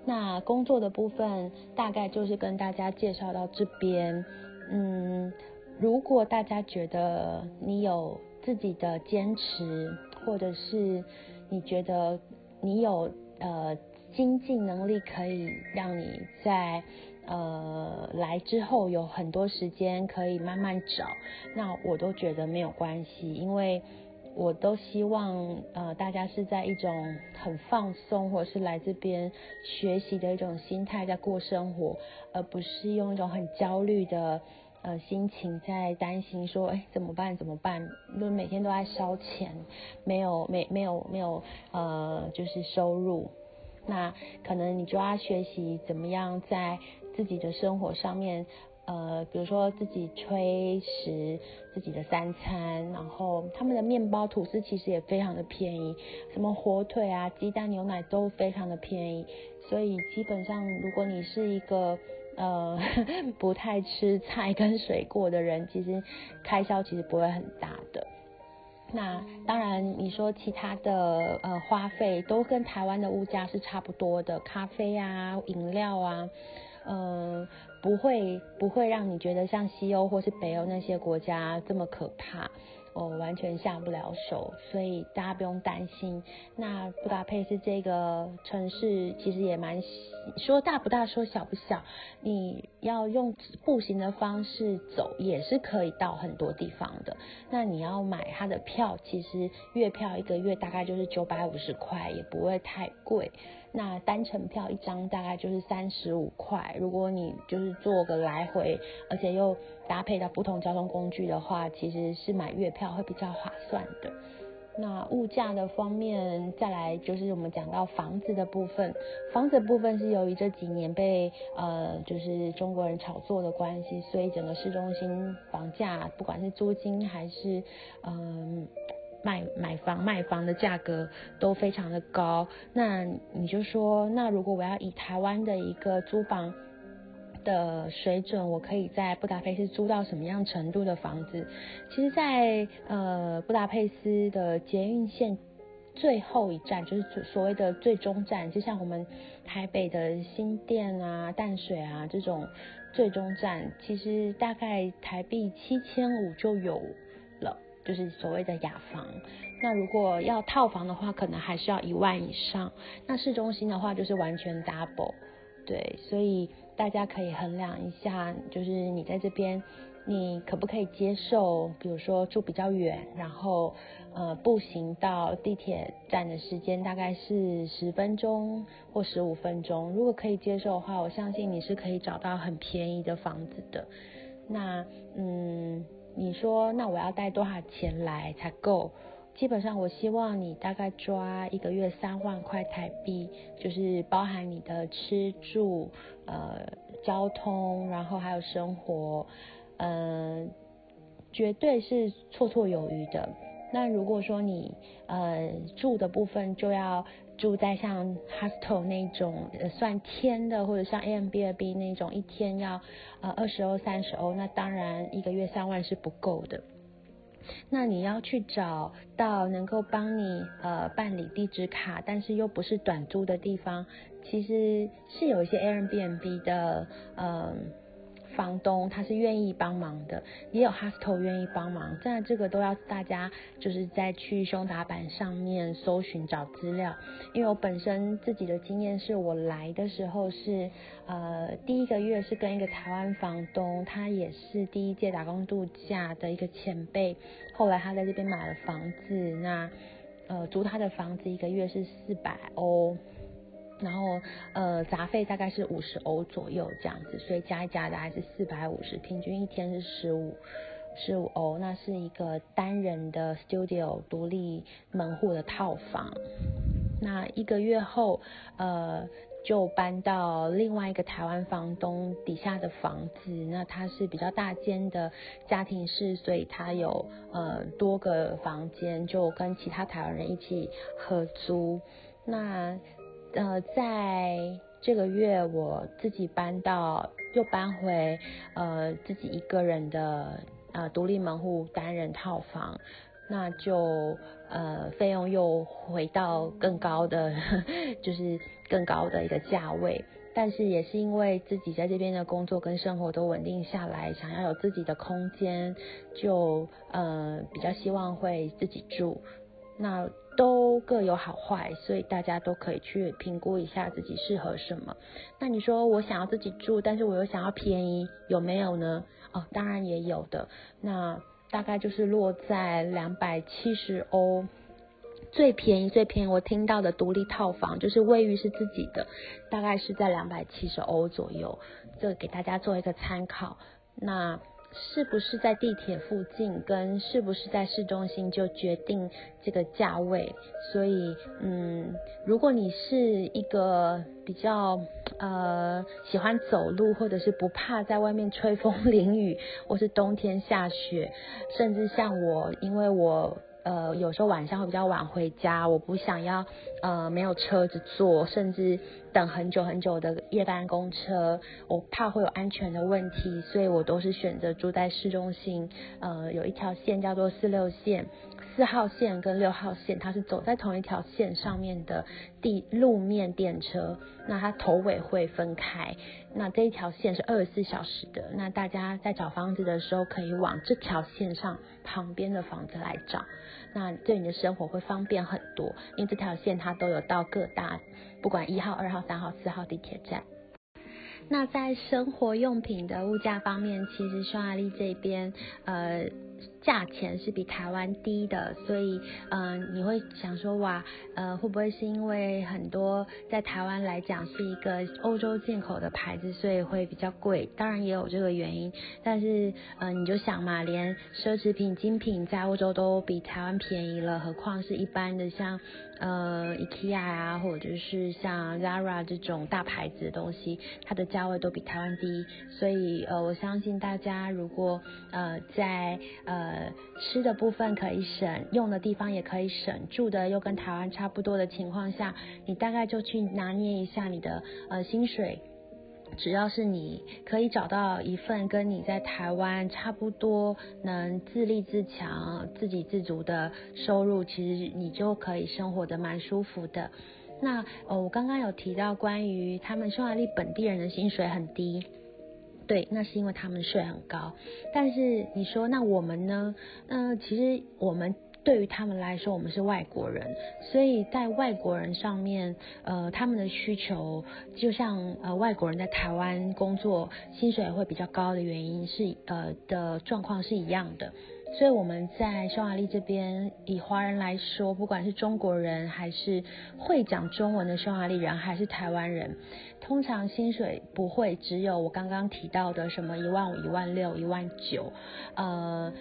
那工作的部分大概就是跟大家介绍到这边。嗯，如果大家觉得你有自己的坚持，或者是你觉得你有呃经济能力，可以让你在。呃，来之后有很多时间可以慢慢找，那我都觉得没有关系，因为我都希望呃大家是在一种很放松，或者是来这边学习的一种心态在过生活，而不是用一种很焦虑的呃心情在担心说，哎怎么办怎么办？因为每天都在烧钱，没有没没有没有呃就是收入，那可能你就要学习怎么样在。自己的生活上面，呃，比如说自己炊食自己的三餐，然后他们的面包、吐司其实也非常的便宜，什么火腿啊、鸡蛋、牛奶都非常的便宜，所以基本上如果你是一个呃 不太吃菜跟水果的人，其实开销其实不会很大的。那当然你说其他的呃花费都跟台湾的物价是差不多的，咖啡啊、饮料啊。嗯，不会不会让你觉得像西欧或是北欧那些国家这么可怕，我完全下不了手，所以大家不用担心。那布达佩斯这个城市其实也蛮说大不大，说小不小，你要用步行的方式走也是可以到很多地方的。那你要买它的票，其实月票一个月大概就是九百五十块，也不会太贵。那单程票一张大概就是三十五块，如果你就是坐个来回，而且又搭配到不同交通工具的话，其实是买月票会比较划算的。那物价的方面，再来就是我们讲到房子的部分，房子的部分是由于这几年被呃就是中国人炒作的关系，所以整个市中心房价不管是租金还是嗯。卖买房卖房的价格都非常的高，那你就说，那如果我要以台湾的一个租房的水准，我可以在布达佩斯租到什么样程度的房子？其实，在呃布达佩斯的捷运线最后一站，就是所谓的最终站，就像我们台北的新店啊、淡水啊这种最终站，其实大概台币七千五就有。就是所谓的雅房，那如果要套房的话，可能还是要一万以上。那市中心的话，就是完全 double，对，所以大家可以衡量一下，就是你在这边，你可不可以接受，比如说住比较远，然后呃步行到地铁站的时间大概是十分钟或十五分钟，如果可以接受的话，我相信你是可以找到很便宜的房子的。那嗯。你说那我要带多少钱来才够？基本上我希望你大概抓一个月三万块台币，就是包含你的吃住、呃交通，然后还有生活，嗯，绝对是绰绰有余的。那如果说你呃住的部分就要住在像 hostel 那种呃算天的，或者像 A M B B 那种一天要呃二十欧三十欧，那当然一个月三万是不够的。那你要去找到能够帮你呃办理地址卡，但是又不是短租的地方，其实是有一些 A M B B 的嗯。房东他是愿意帮忙的，也有 hostel 愿意帮忙，但这个都要大家就是在去胸打板上面搜寻找资料，因为我本身自己的经验是我来的时候是呃第一个月是跟一个台湾房东，他也是第一届打工度假的一个前辈，后来他在这边买了房子，那呃租他的房子一个月是四百欧。然后呃杂费大概是五十欧左右这样子，所以加一加大概是四百五十，平均一天是十五十五欧，那是一个单人的 studio 独立门户的套房。那一个月后呃就搬到另外一个台湾房东底下的房子，那它是比较大间的家庭式，所以它有呃多个房间，就跟其他台湾人一起合租。那呃，在这个月我自己搬到，又搬回呃自己一个人的呃独立门户单人套房，那就呃费用又回到更高的，就是更高的一个价位。但是也是因为自己在这边的工作跟生活都稳定下来，想要有自己的空间，就呃比较希望会自己住。那都各有好坏，所以大家都可以去评估一下自己适合什么。那你说我想要自己住，但是我又想要便宜，有没有呢？哦，当然也有的。那大概就是落在两百七十欧，最便宜最便宜我听到的独立套房，就是卫浴是自己的，大概是在两百七十欧左右。这给大家做一个参考。那。是不是在地铁附近，跟是不是在市中心就决定这个价位。所以，嗯，如果你是一个比较呃喜欢走路，或者是不怕在外面吹风 淋雨，或是冬天下雪，甚至像我，因为我。呃，有时候晚上会比较晚回家，我不想要呃没有车子坐，甚至等很久很久的夜班公车，我怕会有安全的问题，所以我都是选择住在市中心。呃，有一条线叫做四六线。四号线跟六号线，它是走在同一条线上面的地路面电车，那它头尾会分开。那这一条线是二十四小时的，那大家在找房子的时候，可以往这条线上旁边的房子来找，那对你的生活会方便很多，因为这条线它都有到各大，不管一号、二号、三号、四号地铁站。那在生活用品的物价方面，其实匈牙利这边，呃。价钱是比台湾低的，所以嗯，你会想说哇，呃，会不会是因为很多在台湾来讲是一个欧洲进口的牌子，所以会比较贵？当然也有这个原因，但是嗯，你就想嘛，连奢侈品精品在欧洲都比台湾便宜了，何况是一般的像呃 IKEA 啊，或者是像 Zara 这种大牌子的东西，它的价位都比台湾低，所以呃，我相信大家如果呃在呃，呃吃的部分可以省，用的地方也可以省，住的又跟台湾差不多的情况下，你大概就去拿捏一下你的呃薪水，只要是你可以找到一份跟你在台湾差不多能自立自强、自给自足的收入，其实你就可以生活的蛮舒服的。那呃，我刚刚有提到关于他们匈牙利本地人的薪水很低。对，那是因为他们税很高，但是你说那我们呢？嗯，其实我们对于他们来说，我们是外国人，所以在外国人上面，呃，他们的需求就像呃外国人在台湾工作薪水会比较高的原因是呃的状况是一样的。所以我们在匈牙利这边，以华人来说，不管是中国人，还是会讲中文的匈牙利人，还是台湾人，通常薪水不会只有我刚刚提到的什么一万五、一万六、一万九。呃，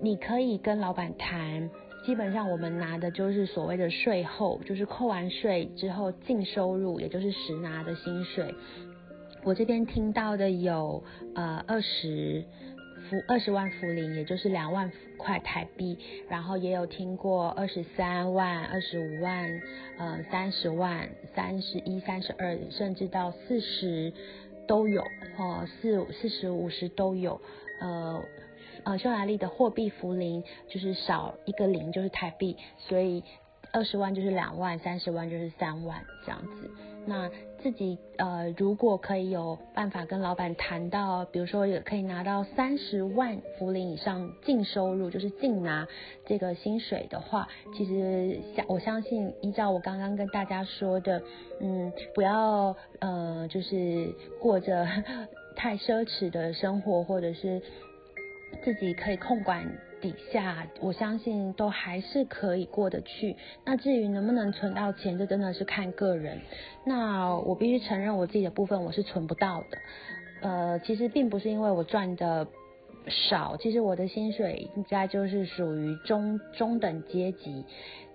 你可以跟老板谈，基本上我们拿的就是所谓的税后，就是扣完税之后净收入，也就是实拿的薪水。我这边听到的有呃二十。福二十万福林，也就是两万块台币，然后也有听过二十三万、二十五万、呃三十万、三十一、三十二，甚至到四十都有，哦四四十五十都有，呃呃匈牙利的货币福林就是少一个零就是台币，所以二十万就是两万，三十万就是三万这样子。那自己呃，如果可以有办法跟老板谈到，比如说也可以拿到三十万福林以上净收入，就是净拿这个薪水的话，其实相我相信，依照我刚刚跟大家说的，嗯，不要呃，就是过着太奢侈的生活，或者是自己可以控管。底下，我相信都还是可以过得去。那至于能不能存到钱，这真的是看个人。那我必须承认，我自己的部分我是存不到的。呃，其实并不是因为我赚的少，其实我的薪水应该就是属于中中等阶级，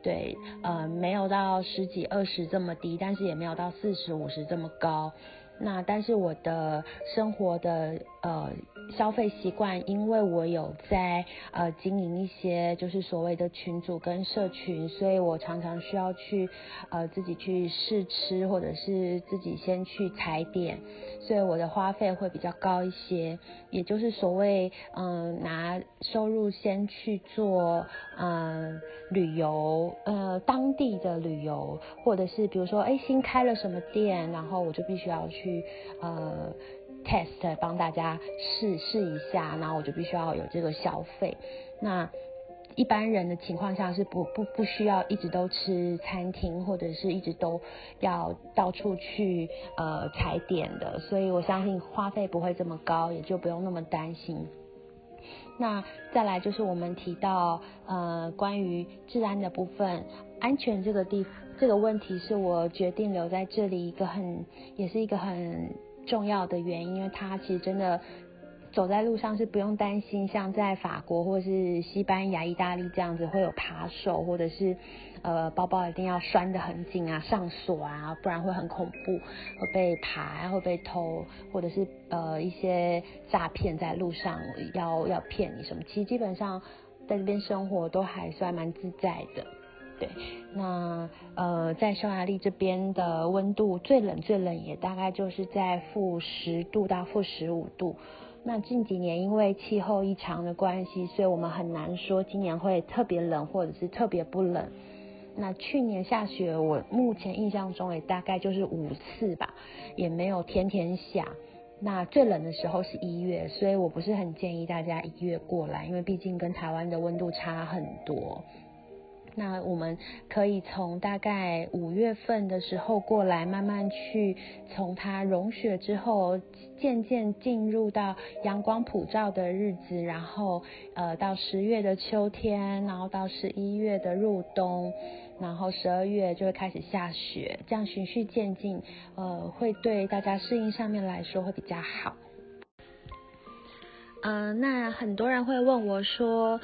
对，呃，没有到十几二十这么低，但是也没有到四十五十这么高。那但是我的生活的呃消费习惯，因为我有在呃经营一些就是所谓的群组跟社群，所以我常常需要去呃自己去试吃，或者是自己先去踩点，所以我的花费会比较高一些，也就是所谓嗯拿收入先去做嗯旅游呃当地的旅游，或者是比如说哎新开了什么店，然后我就必须要去。去呃 test 帮大家试试一下，然后我就必须要有这个消费。那一般人的情况下是不不不需要一直都吃餐厅，或者是一直都要到处去呃踩点的，所以我相信花费不会这么高，也就不用那么担心。那再来就是我们提到呃关于治安的部分，安全这个地这个问题是我决定留在这里一个很也是一个很重要的原因，因为它其实真的。走在路上是不用担心，像在法国或是西班牙、意大利这样子会有扒手，或者是呃包包一定要拴得很紧啊、上锁啊，不然会很恐怖，会被扒、会被偷，或者是呃一些诈骗在路上要要骗你什么。其实基本上在这边生活都还算蛮自在的。对，那呃在匈牙利这边的温度最冷最冷也大概就是在负十度到负十五度。那近几年因为气候异常的关系，所以我们很难说今年会特别冷或者是特别不冷。那去年下雪，我目前印象中也大概就是五次吧，也没有天天下。那最冷的时候是一月，所以我不是很建议大家一月过来，因为毕竟跟台湾的温度差很多。那我们可以从大概五月份的时候过来，慢慢去从它融雪之后，渐渐进入到阳光普照的日子，然后呃到十月的秋天，然后到十一月的入冬，然后十二月就会开始下雪，这样循序渐进，呃会对大家适应上面来说会比较好。嗯，那很多人会问我说。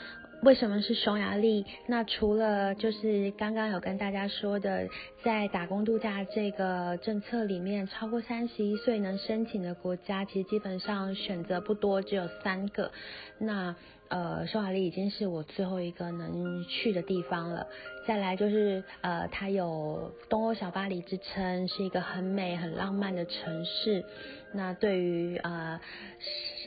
为什么是匈牙利？那除了就是刚刚有跟大家说的，在打工度假这个政策里面，超过三十一岁能申请的国家，其实基本上选择不多，只有三个。那呃，匈牙利已经是我最后一个能去的地方了。再来就是呃，它有东欧小巴黎之称，是一个很美、很浪漫的城市。那对于呃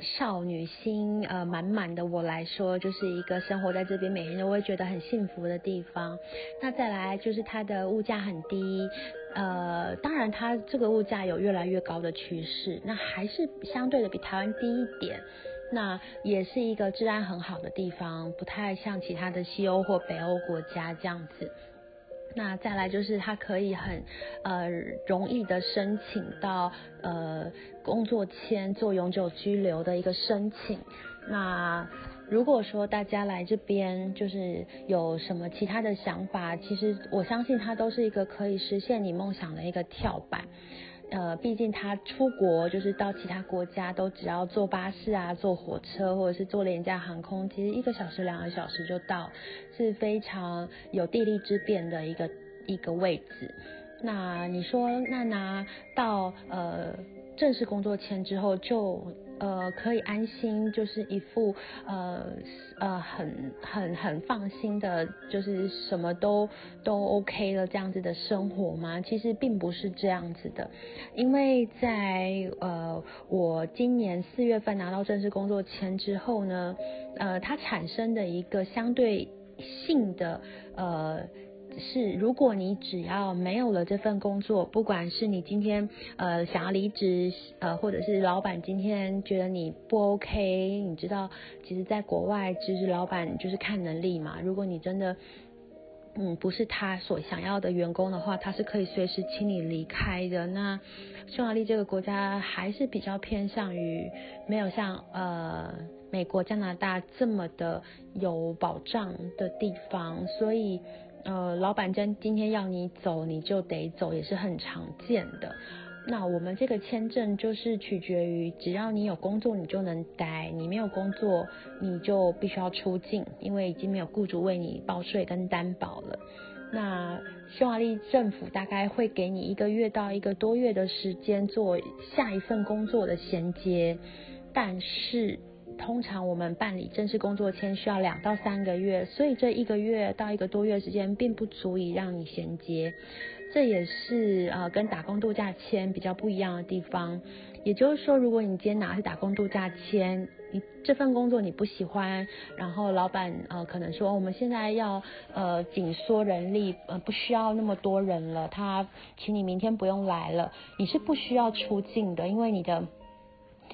少女心呃满满的我来说，就是一个生活在这边每天都会觉得很幸福的地方。那再来就是它的物价很低，呃，当然它这个物价有越来越高的趋势，那还是相对的比台湾低一点。那也是一个治安很好的地方，不太像其他的西欧或北欧国家这样子。那再来就是他可以很呃容易的申请到呃工作签做永久居留的一个申请。那如果说大家来这边就是有什么其他的想法，其实我相信它都是一个可以实现你梦想的一个跳板。呃，毕竟他出国就是到其他国家都只要坐巴士啊，坐火车或者是坐廉价航空，其实一个小时、两个小时就到，是非常有地利之便的一个一个位置。那你说，娜娜到呃正式工作签之后就。呃，可以安心，就是一副呃呃很很很放心的，就是什么都都 OK 了这样子的生活吗？其实并不是这样子的，因为在呃我今年四月份拿到正式工作签之后呢，呃它产生的一个相对性的呃是如果你只要没有了这份工作，不管是你今天呃想要离职，呃，或者是老板今天觉得你不 OK，你知道，其实在国外其实老板就是看能力嘛。如果你真的嗯不是他所想要的员工的话，他是可以随时请你离开的。那匈牙利这个国家还是比较偏向于没有像呃。美国、加拿大这么的有保障的地方，所以呃，老板真今天要你走，你就得走，也是很常见的。那我们这个签证就是取决于，只要你有工作，你就能待；你没有工作，你就必须要出境，因为已经没有雇主为你报税跟担保了。那匈牙利政府大概会给你一个月到一个多月的时间做下一份工作的衔接，但是。通常我们办理正式工作签需要两到三个月，所以这一个月到一个多月时间并不足以让你衔接，这也是呃跟打工度假签比较不一样的地方。也就是说，如果你今天拿是打工度假签，你这份工作你不喜欢，然后老板呃可能说我们现在要呃紧缩人力，呃不需要那么多人了，他请你明天不用来了，你是不需要出境的，因为你的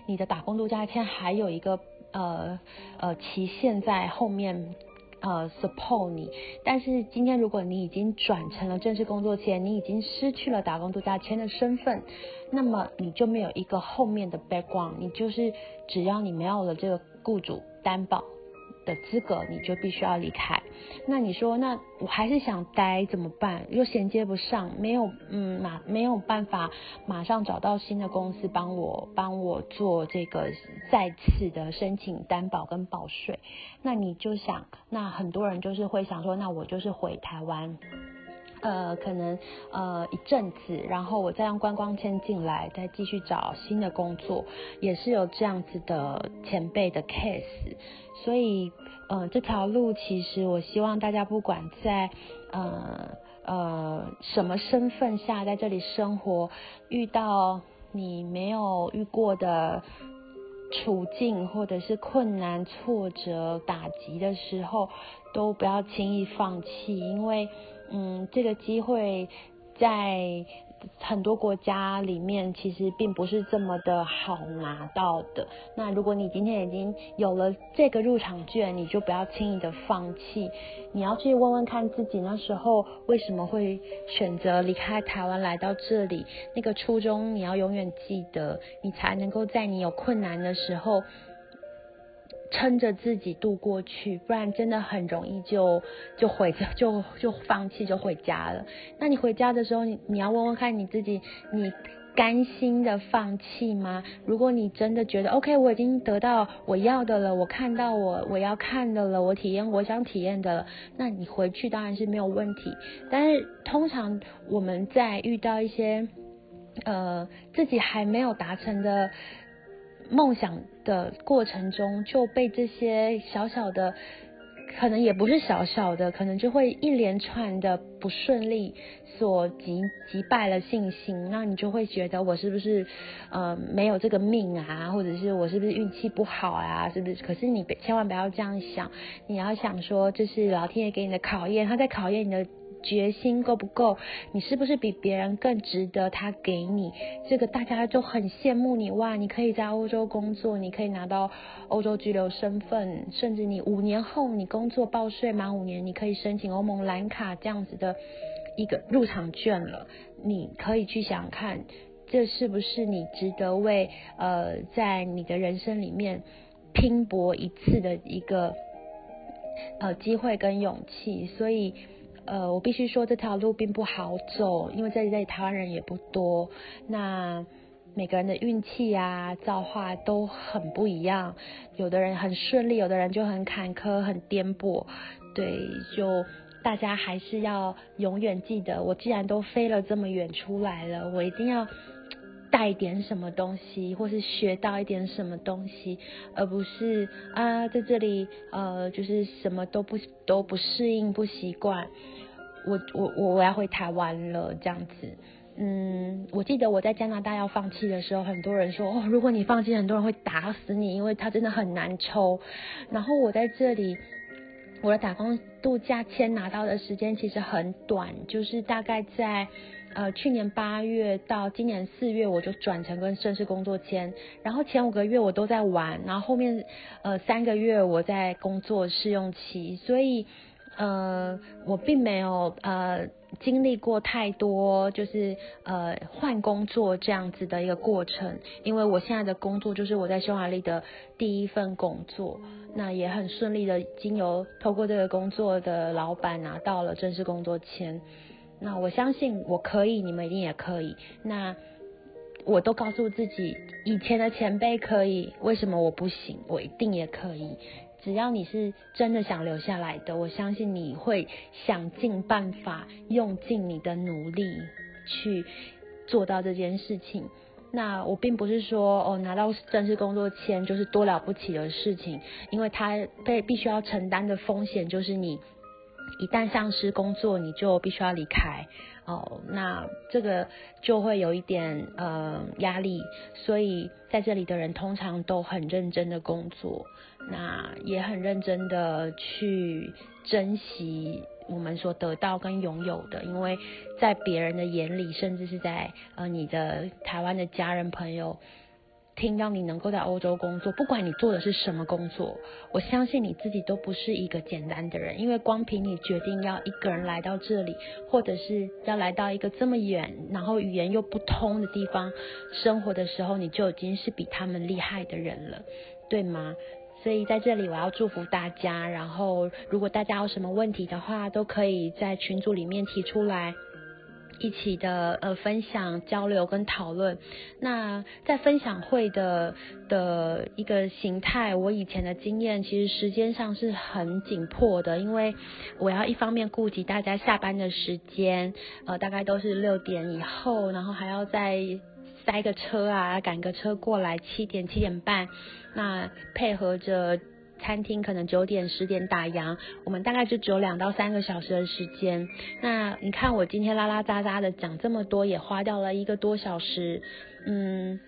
你的打工度假签还有一个。呃呃，期限在后面呃 support 你，但是今天如果你已经转成了正式工作签，你已经失去了打工度假签的身份，那么你就没有一个后面的 background，你就是只要你没有了这个雇主担保。的资格你就必须要离开。那你说，那我还是想待怎么办？又衔接不上，没有嗯马没有办法马上找到新的公司帮我帮我做这个再次的申请担保跟报税。那你就想，那很多人就是会想说，那我就是回台湾。呃，可能呃一阵子，然后我再用观光签进来，再继续找新的工作，也是有这样子的前辈的 case。所以，呃，这条路其实我希望大家不管在呃呃什么身份下在这里生活，遇到你没有遇过的处境或者是困难、挫折、打击的时候，都不要轻易放弃，因为。嗯，这个机会在很多国家里面其实并不是这么的好拿到的。那如果你今天已经有了这个入场券，你就不要轻易的放弃。你要去问问看自己那时候为什么会选择离开台湾来到这里，那个初衷你要永远记得，你才能够在你有困难的时候。撑着自己度过去，不然真的很容易就就回 就就放弃就回家了。那你回家的时候，你你要问问看你自己，你甘心的放弃吗？如果你真的觉得 OK，我已经得到我要的了，我看到我我要看的了，我体验我想体验的了，那你回去当然是没有问题。但是通常我们在遇到一些呃自己还没有达成的。梦想的过程中就被这些小小的，可能也不是小小的，可能就会一连串的不顺利所击击败了信心，那你就会觉得我是不是呃没有这个命啊，或者是我是不是运气不好啊，是不是？可是你千万不要这样想，你要想说这是老天爷给你的考验，他在考验你的。决心够不够？你是不是比别人更值得他给你？这个大家就很羡慕你哇！你可以在欧洲工作，你可以拿到欧洲居留身份，甚至你五年后你工作报税满五年，你可以申请欧盟蓝卡这样子的一个入场券了。你可以去想看，这是不是你值得为呃在你的人生里面拼搏一次的一个呃机会跟勇气？所以。呃，我必须说这条路并不好走，因为这里台湾人也不多。那每个人的运气啊、造化都很不一样，有的人很顺利，有的人就很坎坷、很颠簸。对，就大家还是要永远记得，我既然都飞了这么远出来了，我一定要带点什么东西，或是学到一点什么东西，而不是啊在这里呃就是什么都不都不适应、不习惯。我我我我要回台湾了，这样子，嗯，我记得我在加拿大要放弃的时候，很多人说，哦，如果你放弃，很多人会打死你，因为它真的很难抽。然后我在这里，我的打工度假签拿到的时间其实很短，就是大概在呃去年八月到今年四月我就转成跟正式工作签，然后前五个月我都在玩，然后后面呃三个月我在工作试用期，所以呃我并没有呃。经历过太多，就是呃换工作这样子的一个过程，因为我现在的工作就是我在匈牙利的第一份工作，那也很顺利的经由透过这个工作的老板拿到了正式工作签，那我相信我可以，你们一定也可以，那我都告诉自己，以前的前辈可以，为什么我不行？我一定也可以。只要你是真的想留下来的，我相信你会想尽办法，用尽你的努力去做到这件事情。那我并不是说哦，拿到正式工作签就是多了不起的事情，因为他被必须要承担的风险就是你一旦丧失工作，你就必须要离开。哦，那这个就会有一点呃压力，所以在这里的人通常都很认真的工作，那也很认真的去珍惜我们所得到跟拥有的，因为在别人的眼里，甚至是在呃你的台湾的家人朋友。听到你能够在欧洲工作，不管你做的是什么工作，我相信你自己都不是一个简单的人，因为光凭你决定要一个人来到这里，或者是要来到一个这么远，然后语言又不通的地方生活的时候，你就已经是比他们厉害的人了，对吗？所以在这里我要祝福大家，然后如果大家有什么问题的话，都可以在群组里面提出来。一起的呃分享交流跟讨论，那在分享会的的一个形态，我以前的经验其实时间上是很紧迫的，因为我要一方面顾及大家下班的时间，呃大概都是六点以后，然后还要再塞个车啊，赶个车过来七点七点半，那配合着。餐厅可能九点十点打烊，我们大概就只有两到三个小时的时间。那你看我今天拉拉杂杂的讲这么多，也花掉了一个多小时，嗯。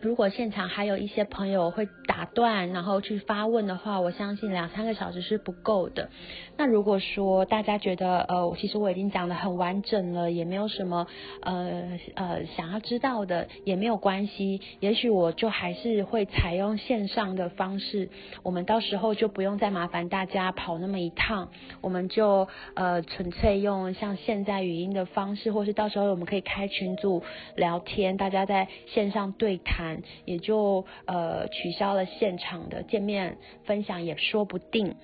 如果现场还有一些朋友会打断，然后去发问的话，我相信两三个小时是不够的。那如果说大家觉得，呃，其实我已经讲的很完整了，也没有什么，呃呃想要知道的，也没有关系。也许我就还是会采用线上的方式，我们到时候就不用再麻烦大家跑那么一趟，我们就呃纯粹用像现在语音的方式，或是到时候我们可以开群组聊天，大家在线上对谈。也就呃取消了现场的见面分享也说不定，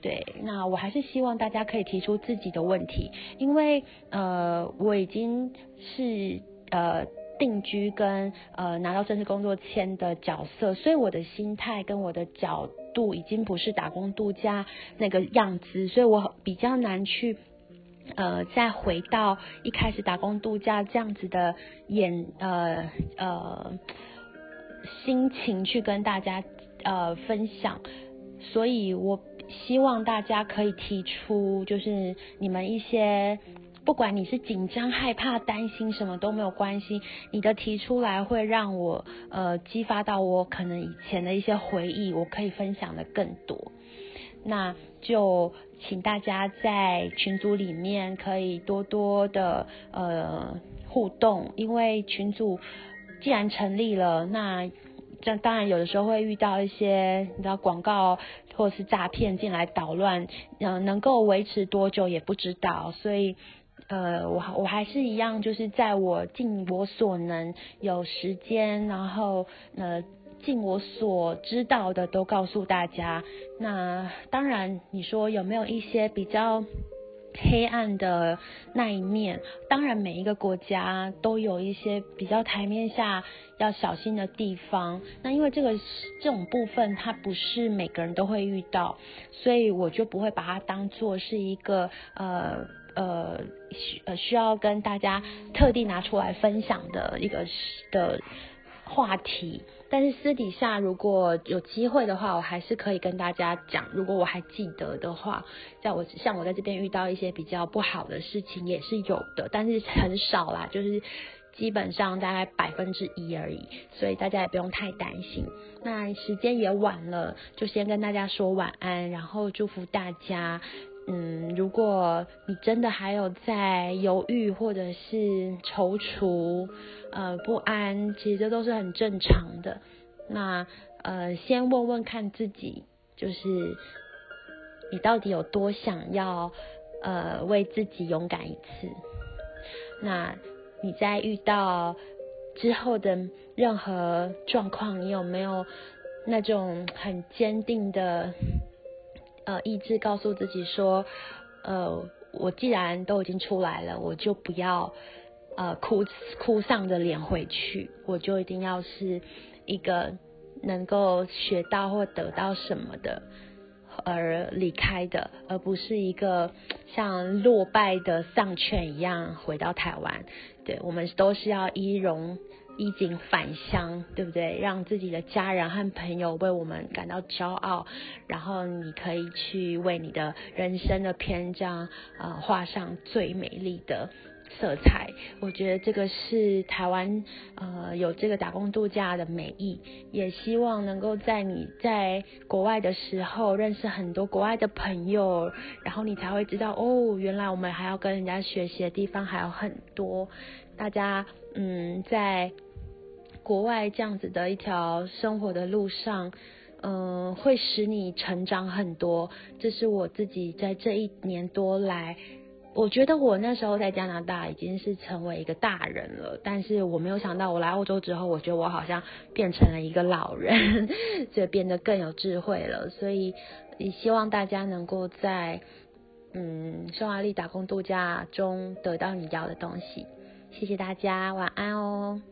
对，那我还是希望大家可以提出自己的问题，因为呃我已经是呃定居跟呃拿到正式工作签的角色，所以我的心态跟我的角度已经不是打工度假那个样子，所以我比较难去。呃，再回到一开始打工度假这样子的演呃呃。心情去跟大家呃分享，所以我希望大家可以提出，就是你们一些，不管你是紧张、害怕、担心什么都没有关系，你的提出来会让我呃激发到我可能以前的一些回忆，我可以分享的更多。那就请大家在群组里面可以多多的呃互动，因为群组。既然成立了，那这当然有的时候会遇到一些你知道广告或者是诈骗进来捣乱，嗯，能够维持多久也不知道，所以呃，我我还是一样，就是在我尽我所能有时间，然后呃尽我所知道的都告诉大家。那当然，你说有没有一些比较？黑暗的那一面，当然每一个国家都有一些比较台面下要小心的地方。那因为这个这种部分，它不是每个人都会遇到，所以我就不会把它当做是一个呃呃需呃需要跟大家特地拿出来分享的一个的话题。但是私底下如果有机会的话，我还是可以跟大家讲。如果我还记得的话，在我像我在这边遇到一些比较不好的事情也是有的，但是很少啦，就是基本上大概百分之一而已，所以大家也不用太担心。那时间也晚了，就先跟大家说晚安，然后祝福大家。嗯，如果你真的还有在犹豫或者是踌躇、呃不安，其实这都是很正常的。那呃，先问问看自己，就是你到底有多想要呃为自己勇敢一次？那你在遇到之后的任何状况，你有没有那种很坚定的？呃，意志告诉自己说，呃，我既然都已经出来了，我就不要呃哭哭丧着脸回去，我就一定要是一个能够学到或得到什么的而离开的，而不是一个像落败的丧犬一样回到台湾。对我们都是要一荣。衣锦返乡，对不对？让自己的家人和朋友为我们感到骄傲，然后你可以去为你的人生的篇章，呃，画上最美丽的色彩。我觉得这个是台湾，呃，有这个打工度假的美意。也希望能够在你在国外的时候，认识很多国外的朋友，然后你才会知道，哦，原来我们还要跟人家学习的地方还有很多。大家，嗯，在国外这样子的一条生活的路上，嗯，会使你成长很多。这是我自己在这一年多来，我觉得我那时候在加拿大已经是成为一个大人了，但是我没有想到我来欧洲之后，我觉得我好像变成了一个老人，所以变得更有智慧了。所以也希望大家能够在嗯匈牙利打工度假中得到你要的东西。谢谢大家，晚安哦。